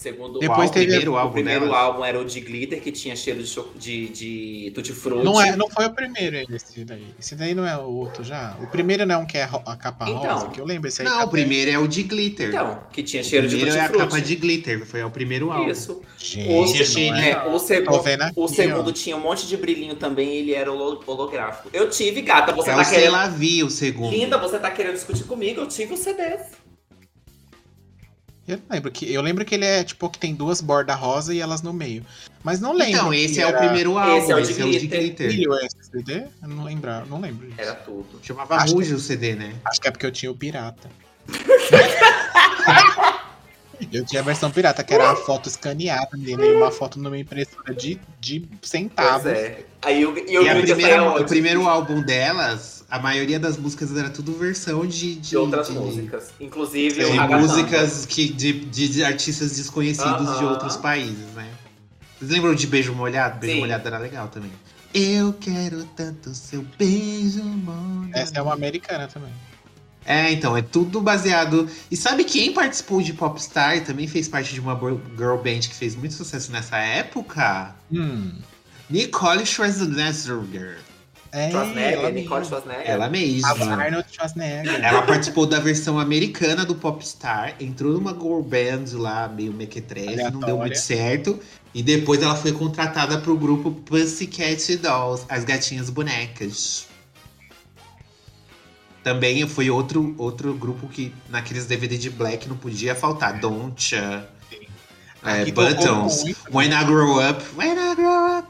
B: O segundo
D: Depois
A: Qual?
D: teve-
A: primeiro
B: o
A: álbum
B: primeiro
A: delas?
B: álbum era o de Glitter, que tinha cheiro de, de, de Tutti Frutti.
D: Não, é, não foi o primeiro esse daí. Esse daí não é o outro já. O primeiro não é um que é a capa
B: Então.
D: rosa, que eu lembro. Esse aí
A: Não,
D: tá
A: o primeiro é o de glitter.
B: Então, que tinha
A: o
B: cheiro de
A: primeiro
B: Tutti
A: é a
B: Frutti.
A: capa de glitter, foi o primeiro álbum.
B: Isso. O,
D: Gente, não é?
B: é, o,
D: Tô
B: segundo,
D: vendo aqui,
B: o segundo
D: ó.
B: tinha um monte de brilhinho também, ele era holo- holográfico. Eu tive, gata, você
A: é
B: tá
A: o
B: querendo...
A: Sei Vi, o segundo.
B: Linda, você tá querendo discutir comigo? Eu tive o CDs.
D: Eu lembro que eu lembro que ele é tipo que tem duas bordas rosa e elas no meio. Mas não lembro.
A: Então,
D: que
A: esse é o primeiro álbum,
B: Esse é o de
A: esse é o de
B: glitter.
A: glitter.
D: Esse CD? Eu não lembro, não lembro disso.
B: Era tudo.
A: Chamava Ruge o CD, né?
D: Acho que é porque eu tinha o pirata. Eu tinha a versão pirata, que era a foto escaneada, menina, e uma foto numa impressora de, de centavos.
B: Pois é. Aí eu, e eu
A: E a primeira, o primeiro álbum delas, a maioria das músicas era tudo versão de, de,
B: de outras
A: de-
B: músicas. Inclusive
A: de músicas que, de, de, de artistas desconhecidos de
B: Aham.
A: outros países, né? Vocês lembram de Beijo Molhado? Beijo
B: Sim.
A: Molhado era legal também. Eu quero tanto seu beijo molhado.
D: Essa é uma americana também.
A: É, então, é tudo baseado. E sabe quem participou de Popstar e também fez parte de uma girl band que fez muito sucesso nessa época?
D: Hum.
A: Nicole Schwarzenegger.
D: É,
B: Schwarzenegger,
D: ela
B: Nicole
D: mesma.
B: Schwarzenegger.
A: Ela
D: A
A: mesma.
D: Arnold Schwarzenegger.
A: Ela participou da versão americana do Popstar, entrou numa girl band lá, meio mequetrefe, não deu muito certo. E depois ela foi contratada pro grupo Pussycat Dolls, as gatinhas bonecas. Também foi outro, outro grupo que naqueles DVD de Black não podia faltar. Doncha, é,
D: tocou
A: Buttons,
D: muito, né?
A: When I Grow Up, When I Grow Up.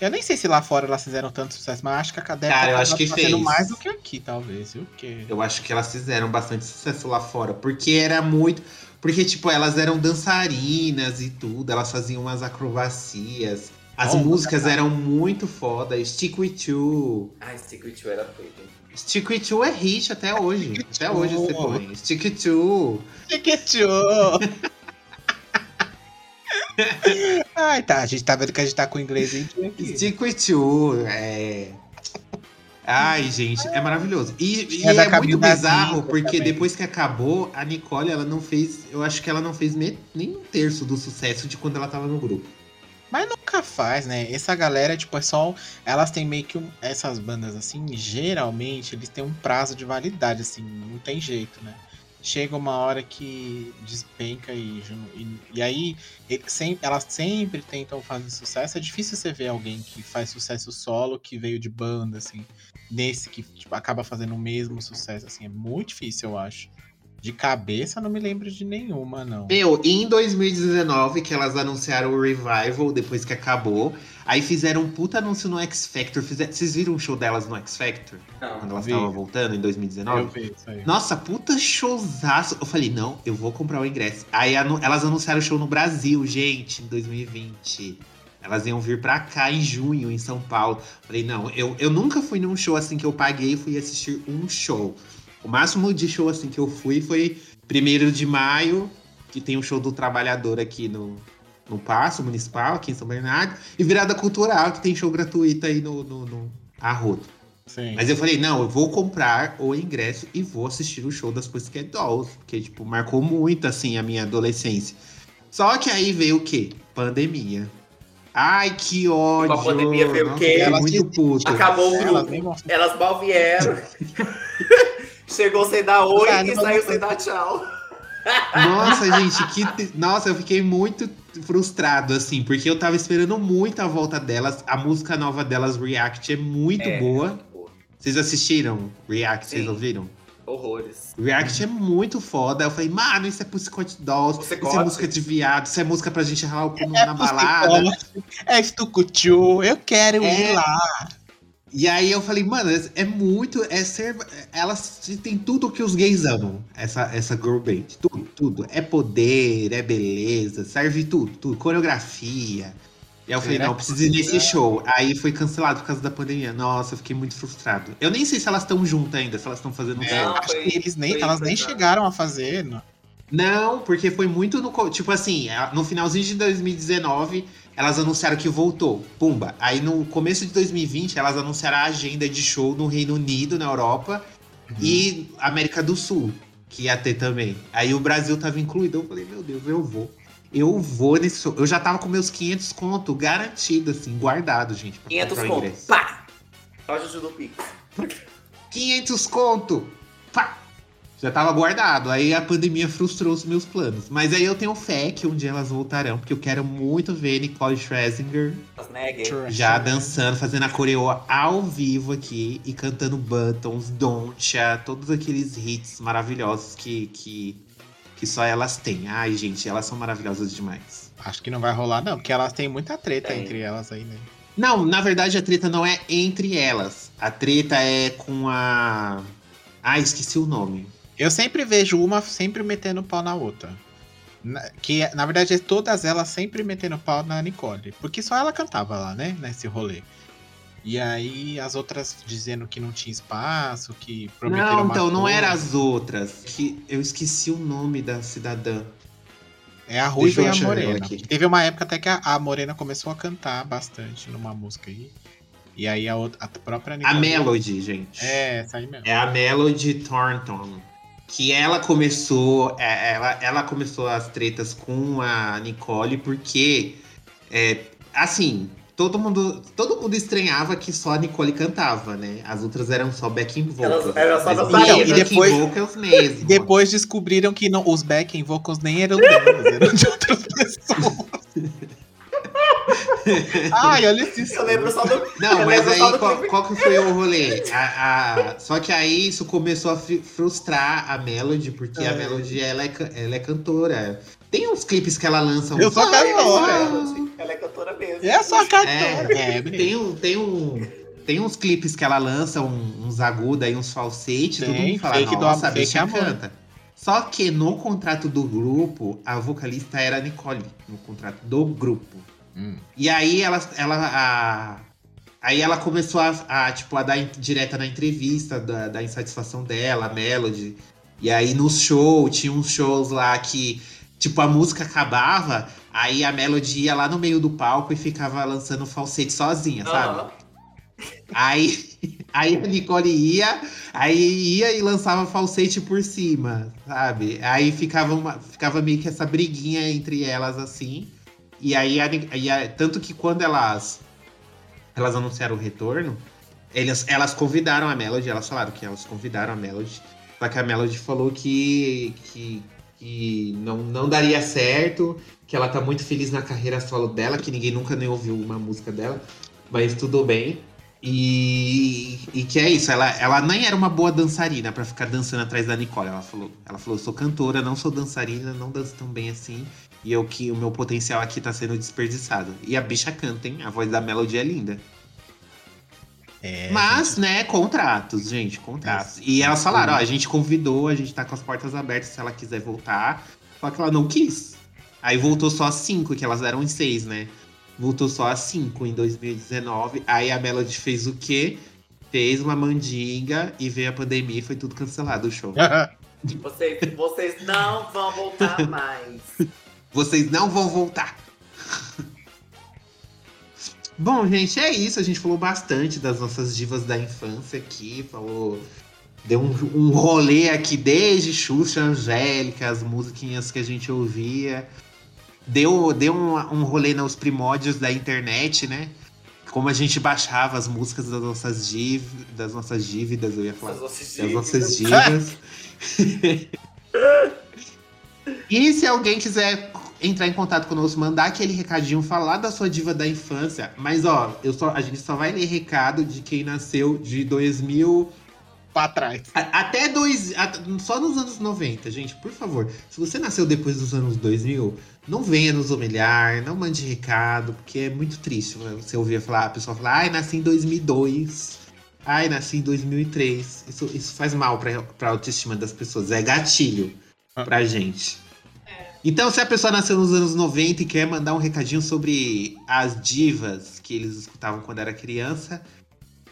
D: Eu nem sei se lá fora elas fizeram tanto sucesso, mas acho que a Cadê
A: Cara, eu acho que fez.
D: mais do que aqui, talvez, viu? Porque...
A: Eu acho que elas fizeram bastante sucesso lá fora, porque era muito. Porque, tipo, elas eram dançarinas e tudo, elas faziam umas acrobacias. As
D: Oh,
A: músicas eram muito foda. Stick With You.
B: Ai, Secret You era feito.
A: Stick With You é hit até hoje.
D: Stick
A: Até hoje você põe. Stick With You.
D: Chiquitio! Ai, tá. A gente tá vendo que a gente tá com o inglês aqui.
A: Stick With You. É. Ai, gente, é maravilhoso. E, e
D: É
A: é muito bizarro, porque
D: também.
A: depois que acabou, a Nicole, ela não fez. Eu acho que ela não fez nem um terço do sucesso de quando ela tava no grupo.
D: Mas nunca faz, né? Essa galera, tipo, é só. Elas têm meio que um. Essas bandas, assim, geralmente, eles têm um prazo de validade, assim, não tem jeito, né? Chega uma hora que despenca e. E, e aí, ele sem- elas sempre tentam fazer sucesso. É difícil você ver alguém que faz sucesso solo, que veio de banda, assim, nesse que tipo, acaba fazendo o mesmo sucesso, assim. É muito difícil, eu acho. De cabeça, não me lembro de nenhuma, não.
A: Meu, em 2019, que elas anunciaram o Revival depois que acabou, aí fizeram um puta anúncio no X Factor. Fizer- Vocês viram o show delas no X Factor? Quando
B: Não.
A: elas
D: Vi.
A: estavam voltando em 2019?
D: Eu vi isso aí.
A: Nossa, puta showzaço. Eu falei, não, eu vou comprar o ingresso. Aí anu- elas anunciaram o show no Brasil, gente, em 2020. Elas iam vir pra cá em junho, em São Paulo. Falei, não, eu, eu nunca fui num show assim que eu paguei e fui assistir um show. O máximo de show assim que eu fui foi primeiro de maio, que tem o show do trabalhador aqui no, no Paço Municipal, aqui em São Bernardo, e virada cultural, que tem show gratuito aí no, no, no Arrodo.
D: Sim.
A: Mas eu falei, não, eu vou comprar o ingresso e vou assistir o show das Pussycat Dolls. Porque, tipo, marcou muito, assim, a minha adolescência. Só que aí veio o quê? Pandemia. Ai, que ódio.
B: A pandemia veio o quê?
D: Elas
A: muito puto.
B: Acabou o
D: Elas
B: grupo.
D: vão
B: Elas mal vieram. Chegou sem dar oi
D: Ah,
B: e
D: não
B: saiu sem dar tchau.
A: Nossa, gente, que. Nossa, eu fiquei muito frustrado, assim, porque eu tava esperando muito a volta delas. A música nova delas, React, é muito
B: É,
A: boa. Vocês assistiram React? Vocês
B: Sim.
A: ouviram?
B: Horrores.
A: React é muito foda. Eu falei, mano, isso é Pussycat Dolls, isso
B: Pussycat.
A: é música de viado, isso é música pra gente ralar o cu
D: É
A: na balada.
D: É estucutiu, eu quero
A: É.
D: ir lá.
A: E aí eu falei, mano, é- é muito. É ser. Elas têm tudo que os gays amam, essa, essa girl band. Tudo, tudo. É poder, é beleza, serve tudo, tudo. Coreografia. E aí eu falei,
D: Será
A: não, preciso ir nesse show. Aí foi cancelado por causa da pandemia. Nossa, eu fiquei muito frustrado. Eu nem sei se elas estão juntas ainda, se elas estão fazendo um show.
D: Acho que eles nem, elas nem chegaram a fazer. Não.
A: Não, porque foi muito no. Tipo assim, no finalzinho de 2019, elas anunciaram que voltou. Pumba. Aí no começo de 2020, elas anunciaram a agenda de show no Reino Unido, na Europa e América do Sul, que ia ter também. Aí o Brasil tava incluído. Eu falei, meu Deus, eu vou. Eu vou nesse show. Eu já tava com meus 500 conto garantido, assim, guardado, gente. pra
B: 500
A: comprar o
B: conto. Pá! Juju do Pix.
A: 500 conto! Já tava guardado. Aí a pandemia frustrou os meus planos. Mas aí eu tenho fé que um dia elas voltarão, porque eu quero muito ver Nicole Scherzinger já dançando, fazendo a coreo ao vivo aqui e cantando Buttons, Don'tcha, todos aqueles hits maravilhosos que, que, que só elas têm. Ai, gente, elas são maravilhosas demais.
D: Acho que não vai rolar, não, porque elas têm muita treta
B: Tem.
D: entre elas aí, né?
A: Não, na verdade a treta não é entre elas. A treta é com a. Ah, esqueci o nome.
D: Eu sempre vejo uma sempre metendo pau na outra. Na- que na verdade todas elas sempre metendo pau na Nicole. Porque só ela cantava lá, né? Nesse rolê. E aí as outras dizendo que não tinha espaço, que prometeram
A: Não, então, não
D: coisa.
A: era as outras. Que eu esqueci o nome da cidadã.
D: É a Ruiva e a Morena. Teve uma época até que a, a Morena começou a cantar bastante numa música aí. E aí a, outra, a própria
A: A
D: Nicole.
A: Melody, gente.
D: É, essa aí mesmo.
A: É a Melody Thornton. Que ela começou. é, Ela, ela começou as tretas com a Nicole porque. é, assim, todo mundo, todo mundo estranhava que só a Nicole cantava, né? As outras eram só backing vocals.
B: Elas eram só
D: e depois-
A: vocals mesmo.
D: Depois descobriram que não, os backing vocals nem eram delas, eram de outras pessoas. Ai, olha esse
B: Eu lembro só do.
A: Não,
B: eu
A: mas aí qual, qual que foi o rolê? A- a- só que aí isso começou a frustrar a Melody, porque a
D: É.
A: Melody ela é, ela é cantora. Tem uns clipes que ela lança.
D: Eu
A: uns-
D: sou cantora.
B: Ela é cantora mesmo.
D: É só cantora.
A: É,
D: É,
A: tem, um, tem, um, tem uns clipes que ela lança, um- uns agudos aí, uns falsetes, todo mundo fala, nossa, a bicha
D: amor."
A: canta. Só que no contrato do grupo, a vocalista era a Nicole, no contrato do grupo.
D: Hum.
A: E aí ela, ela a- aí ela começou a, a, tipo a dar in- direta na entrevista da, da insatisfação dela, a Melody. E aí no show, tinha uns shows lá que tipo a música acabava, aí a Melody ia lá no meio do palco e ficava lançando falsete sozinha, sabe?
B: Aham.
A: Aí, aí a Nicole ia, aí ia e lançava falsete por cima, sabe? Aí ficava, uma, ficava meio que essa briguinha entre elas assim. E aí, e tanto que quando elas, elas anunciaram o retorno, elas, elas convidaram a Melody, elas falaram que elas convidaram a Melody. Só que a Melody falou que, que, que não, não daria certo, que ela tá muito feliz na carreira solo dela, que ninguém nunca nem ouviu uma música dela, mas tudo bem. E, e que é isso, ela, ela nem era uma boa dançarina pra ficar dançando atrás da Nicole. Ela falou, ela falou, sou cantora, não sou dançarina, não danço tão bem assim. E eu que o meu potencial aqui tá sendo desperdiçado. E a bicha canta, hein? A voz da Melody é linda.
D: É,
A: Mas, né, contratos, gente, contratos. E elas falaram, ó, a gente convidou, a gente tá com as portas abertas se ela quiser voltar. Só que ela não quis. Aí voltou só as cinco, que elas eram em seis, né? Voltou só as cinco em 2019. Aí a Melody fez o quê? Fez uma mandinga e veio a pandemia e foi tudo cancelado o show.
B: Vocês, vocês não vão voltar mais.
A: Vocês não vão voltar. Bom, gente, é isso. A gente falou bastante das nossas divas da infância aqui. Falou. Deu um, um rolê aqui desde Xuxa, Angélica, as musiquinhas que a gente ouvia. Deu, deu um, um rolê nos primórdios da internet, né? Como a gente baixava as músicas das nossas, div, das nossas dívidas, eu ia falar.
B: As nossas
A: Das
B: dívidas.
A: nossas divas. e se alguém quiser entrar em contato conosco, mandar aquele recadinho, falar da sua diva da infância. Mas, ó, eu só, a gente só vai ler recado de quem nasceu de 2000
D: pra trás.
A: a- Até dois. a- só nos anos 90, gente, por favor. Se você nasceu depois dos anos 2000, não venha nos humilhar, não mande recado, porque é muito triste né, você ouvir falar, a pessoa falar, ai, nasci em 2002. Ai, nasci em 2003. Isso, isso faz mal pra, pra autoestima das pessoas. É gatilho pra gente. Então, se a pessoa nasceu nos anos 90 e quer mandar um recadinho sobre as divas que eles escutavam quando era criança,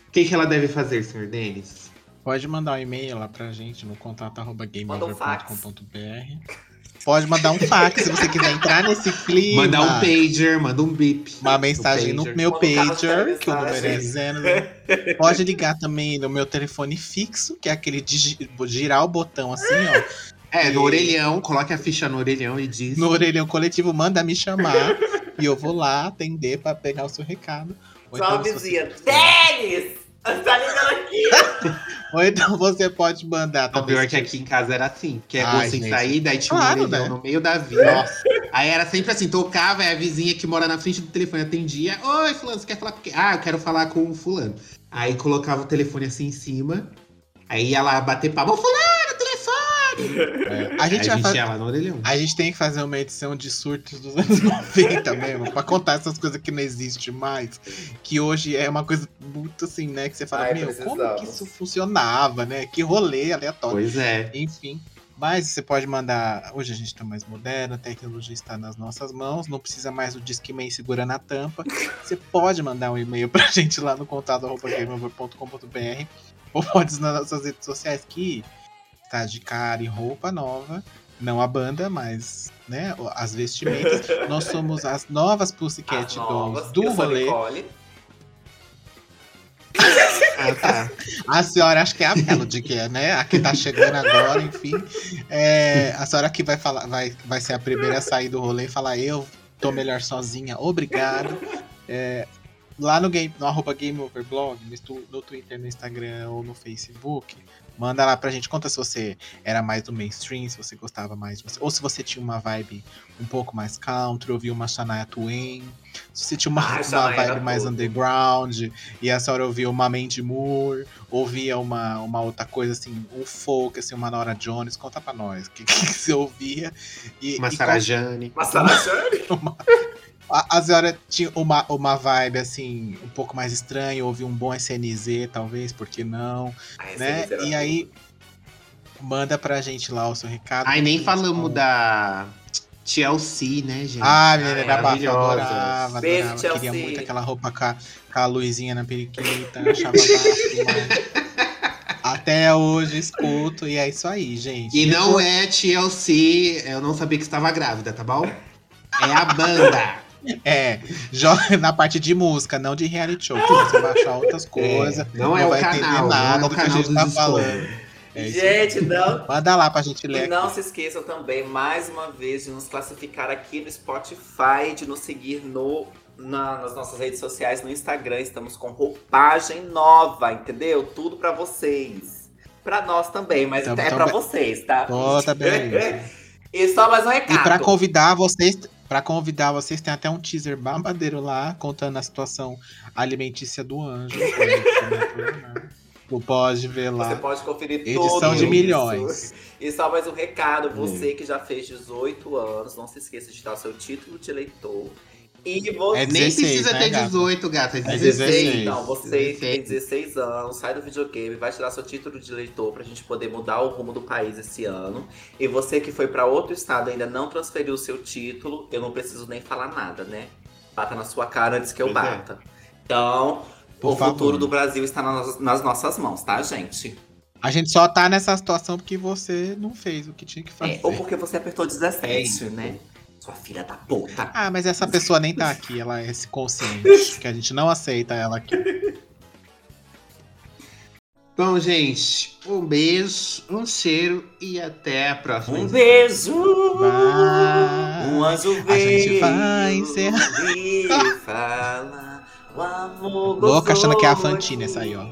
A: o que, que ela deve fazer, senhor Denis?
D: Pode mandar um e-mail lá pra gente no contato arroba
B: Manda um fax.
D: gameover.com.br. Pode mandar um fax se você quiser entrar nesse clima.
A: Mandar um pager, manda um bip.
D: Uma mensagem no
A: pager.
D: meu
B: um
D: pager, que o número é zero. Pode ligar também no meu telefone fixo, que é aquele de gi- girar o botão assim, ó.
A: É, no
D: E-
A: orelhão, coloque a ficha no orelhão e diz.
D: No orelhão coletivo, manda me chamar. e eu vou lá atender pra pegar o seu recado. Ou
B: Só a
D: então,
B: vizinha.
D: você-
B: Denis! Tá ligando aqui!
D: Ou então você pode mandar
A: O pior que aqui em casa era assim, que é
D: Ai,
A: sem
D: gente.
A: sair, daí tinha
D: Claro,
A: um orelhão
D: né?
A: no meio da vida. Aí era sempre assim, tocava, aí a vizinha que mora na frente do telefone atendia. Oi, fulano, você quer falar com quem? Ah, eu quero falar com o fulano. Aí colocava o telefone assim em cima, aí ia lá bater palma, "Ô, fulano!
D: É, a gente
A: a gente
D: fazer. A gente tem que fazer uma edição de surtos dos anos 90 mesmo, pra contar essas coisas que não existem mais. Que hoje é uma coisa muito assim, né? Que você fala,
B: Ai,
D: meu, como
B: precisamos.
D: que isso funcionava, né? Que rolê aleatório.
A: Pois é.
D: Enfim. Mas você pode mandar. Hoje a gente tá mais moderno, a tecnologia está nas nossas mãos, não precisa mais do Discman segurando a tampa. Você pode mandar um e-mail pra gente lá no contato arroba gameover.com.br ou pode nas nossas redes sociais que tá de cara e roupa nova. Não a banda, mas né, as vestimentas. Nós somos as novas Pussycat
B: As
D: Dolls
B: novas.
D: do
B: Eu
D: rolê.
A: Ah, tá.
D: A senhora, acho que é a Melody, que é, né? A que tá chegando agora, enfim. É, a senhora que vai falar, vai, vai ser a primeira a sair do rolê e falar, eu tô melhor sozinha, obrigado. É, lá no, game, no arroba Game Over Blog, no Twitter, no Instagram ou no Facebook, manda lá pra gente. Conta se você era mais do mainstream, se você gostava mais de você. Ou se você tinha uma vibe um pouco mais country, ouvia uma Shania Twain. Se você tinha uma,
B: Ah,
D: uma vibe mais
B: tudo.
D: underground, e a senhora ouvia uma Mandy Moore, ouvia uma, uma outra coisa assim, um folk, assim, uma Nora Jones, conta pra nós o que, que você ouvia. E,
A: Uma
D: e
A: Sarajane.
B: Mas tá Sarajane?
D: a, a senhora tinha uma, uma vibe assim, um pouco mais estranha, ouvia um bom SNZ, talvez, por que não?
B: Ai,
D: né?
B: era
D: E aí, manda pra gente lá o seu recado.
A: Ai, nem falamos
D: Com-
A: da TLC, né, gente?
D: Ah, menina, era bafo, eu adorava,
B: Beijo,
D: adorava.
B: Chelsea.
D: Queria muito aquela roupa com a, com a luzinha na periquita, achava bafo. Até hoje escuto, e é isso aí, gente.
A: E não é TLC, eu não sabia que estava grávida, tá bom? É a banda.
D: É, joga na parte de música, não de reality show, que você vai achar outras coisas.
A: É, não é o
D: vai
A: canal,
D: entender
A: não
D: nada
A: é o
D: do que a gente tá falando. É.
B: Gente, não.
D: Manda lá pra gente ler
B: E não se esqueçam também, mais uma vez, de nos classificar aqui no Spotify, de nos seguir no, na- nas nossas redes sociais, no Instagram. Estamos com roupagem nova, entendeu? Tudo pra vocês. Pra nós também, mas
D: Tamo-
B: é
D: tamo
B: pra
D: bem.
B: vocês, tá?
D: Toda beleza.
B: e só mais um recado.
D: E pra convidar vocês, para convidar vocês, tem até um teaser babadeiro lá, contando a situação alimentícia do anjo. Tu pode ver
B: Você
D: lá.
B: pode conferir
D: Edição de milhões.
B: E só mais um recado,
A: Hum.
B: você que já fez 18 anos, não se esqueça de dar o seu título de eleitor. E você
D: É
A: Nem
D: 16,
A: precisa
D: né,
A: ter
D: gata?
A: 18, gata. É
D: É
A: 16.
D: 16.
B: Então, você que tem
A: 16.
B: 16 anos, sai do videogame, vai tirar seu título de eleitor pra gente poder mudar o rumo do país esse ano. E você que foi pra outro estado e ainda não transferiu o seu título, eu não preciso nem falar nada, né? Bata na sua cara antes que eu
A: Pois é.
B: bata. Então,
D: Por
B: o futuro
D: favor.
B: do Brasil está nas, nas nossas mãos, tá, gente?
D: A gente só tá nessa situação porque você não fez o que tinha que fazer.
B: É, ou porque você apertou 17,
A: É isso.
B: né? Sua filha da puta.
D: Ah, mas essa pessoa nem tá aqui, ela é esse consciente, que a gente não aceita ela aqui.
A: Bom, gente, um beijo, um cheiro e até a próxima.
B: Um beijo!
D: Vai.
B: Um anjo
D: A gente vai encerrar.
B: e fala o amor
D: Louca achando que é a Fantine essa aí, ó.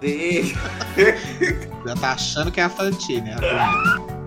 D: Já tá achando que é a Fantine. a bonita.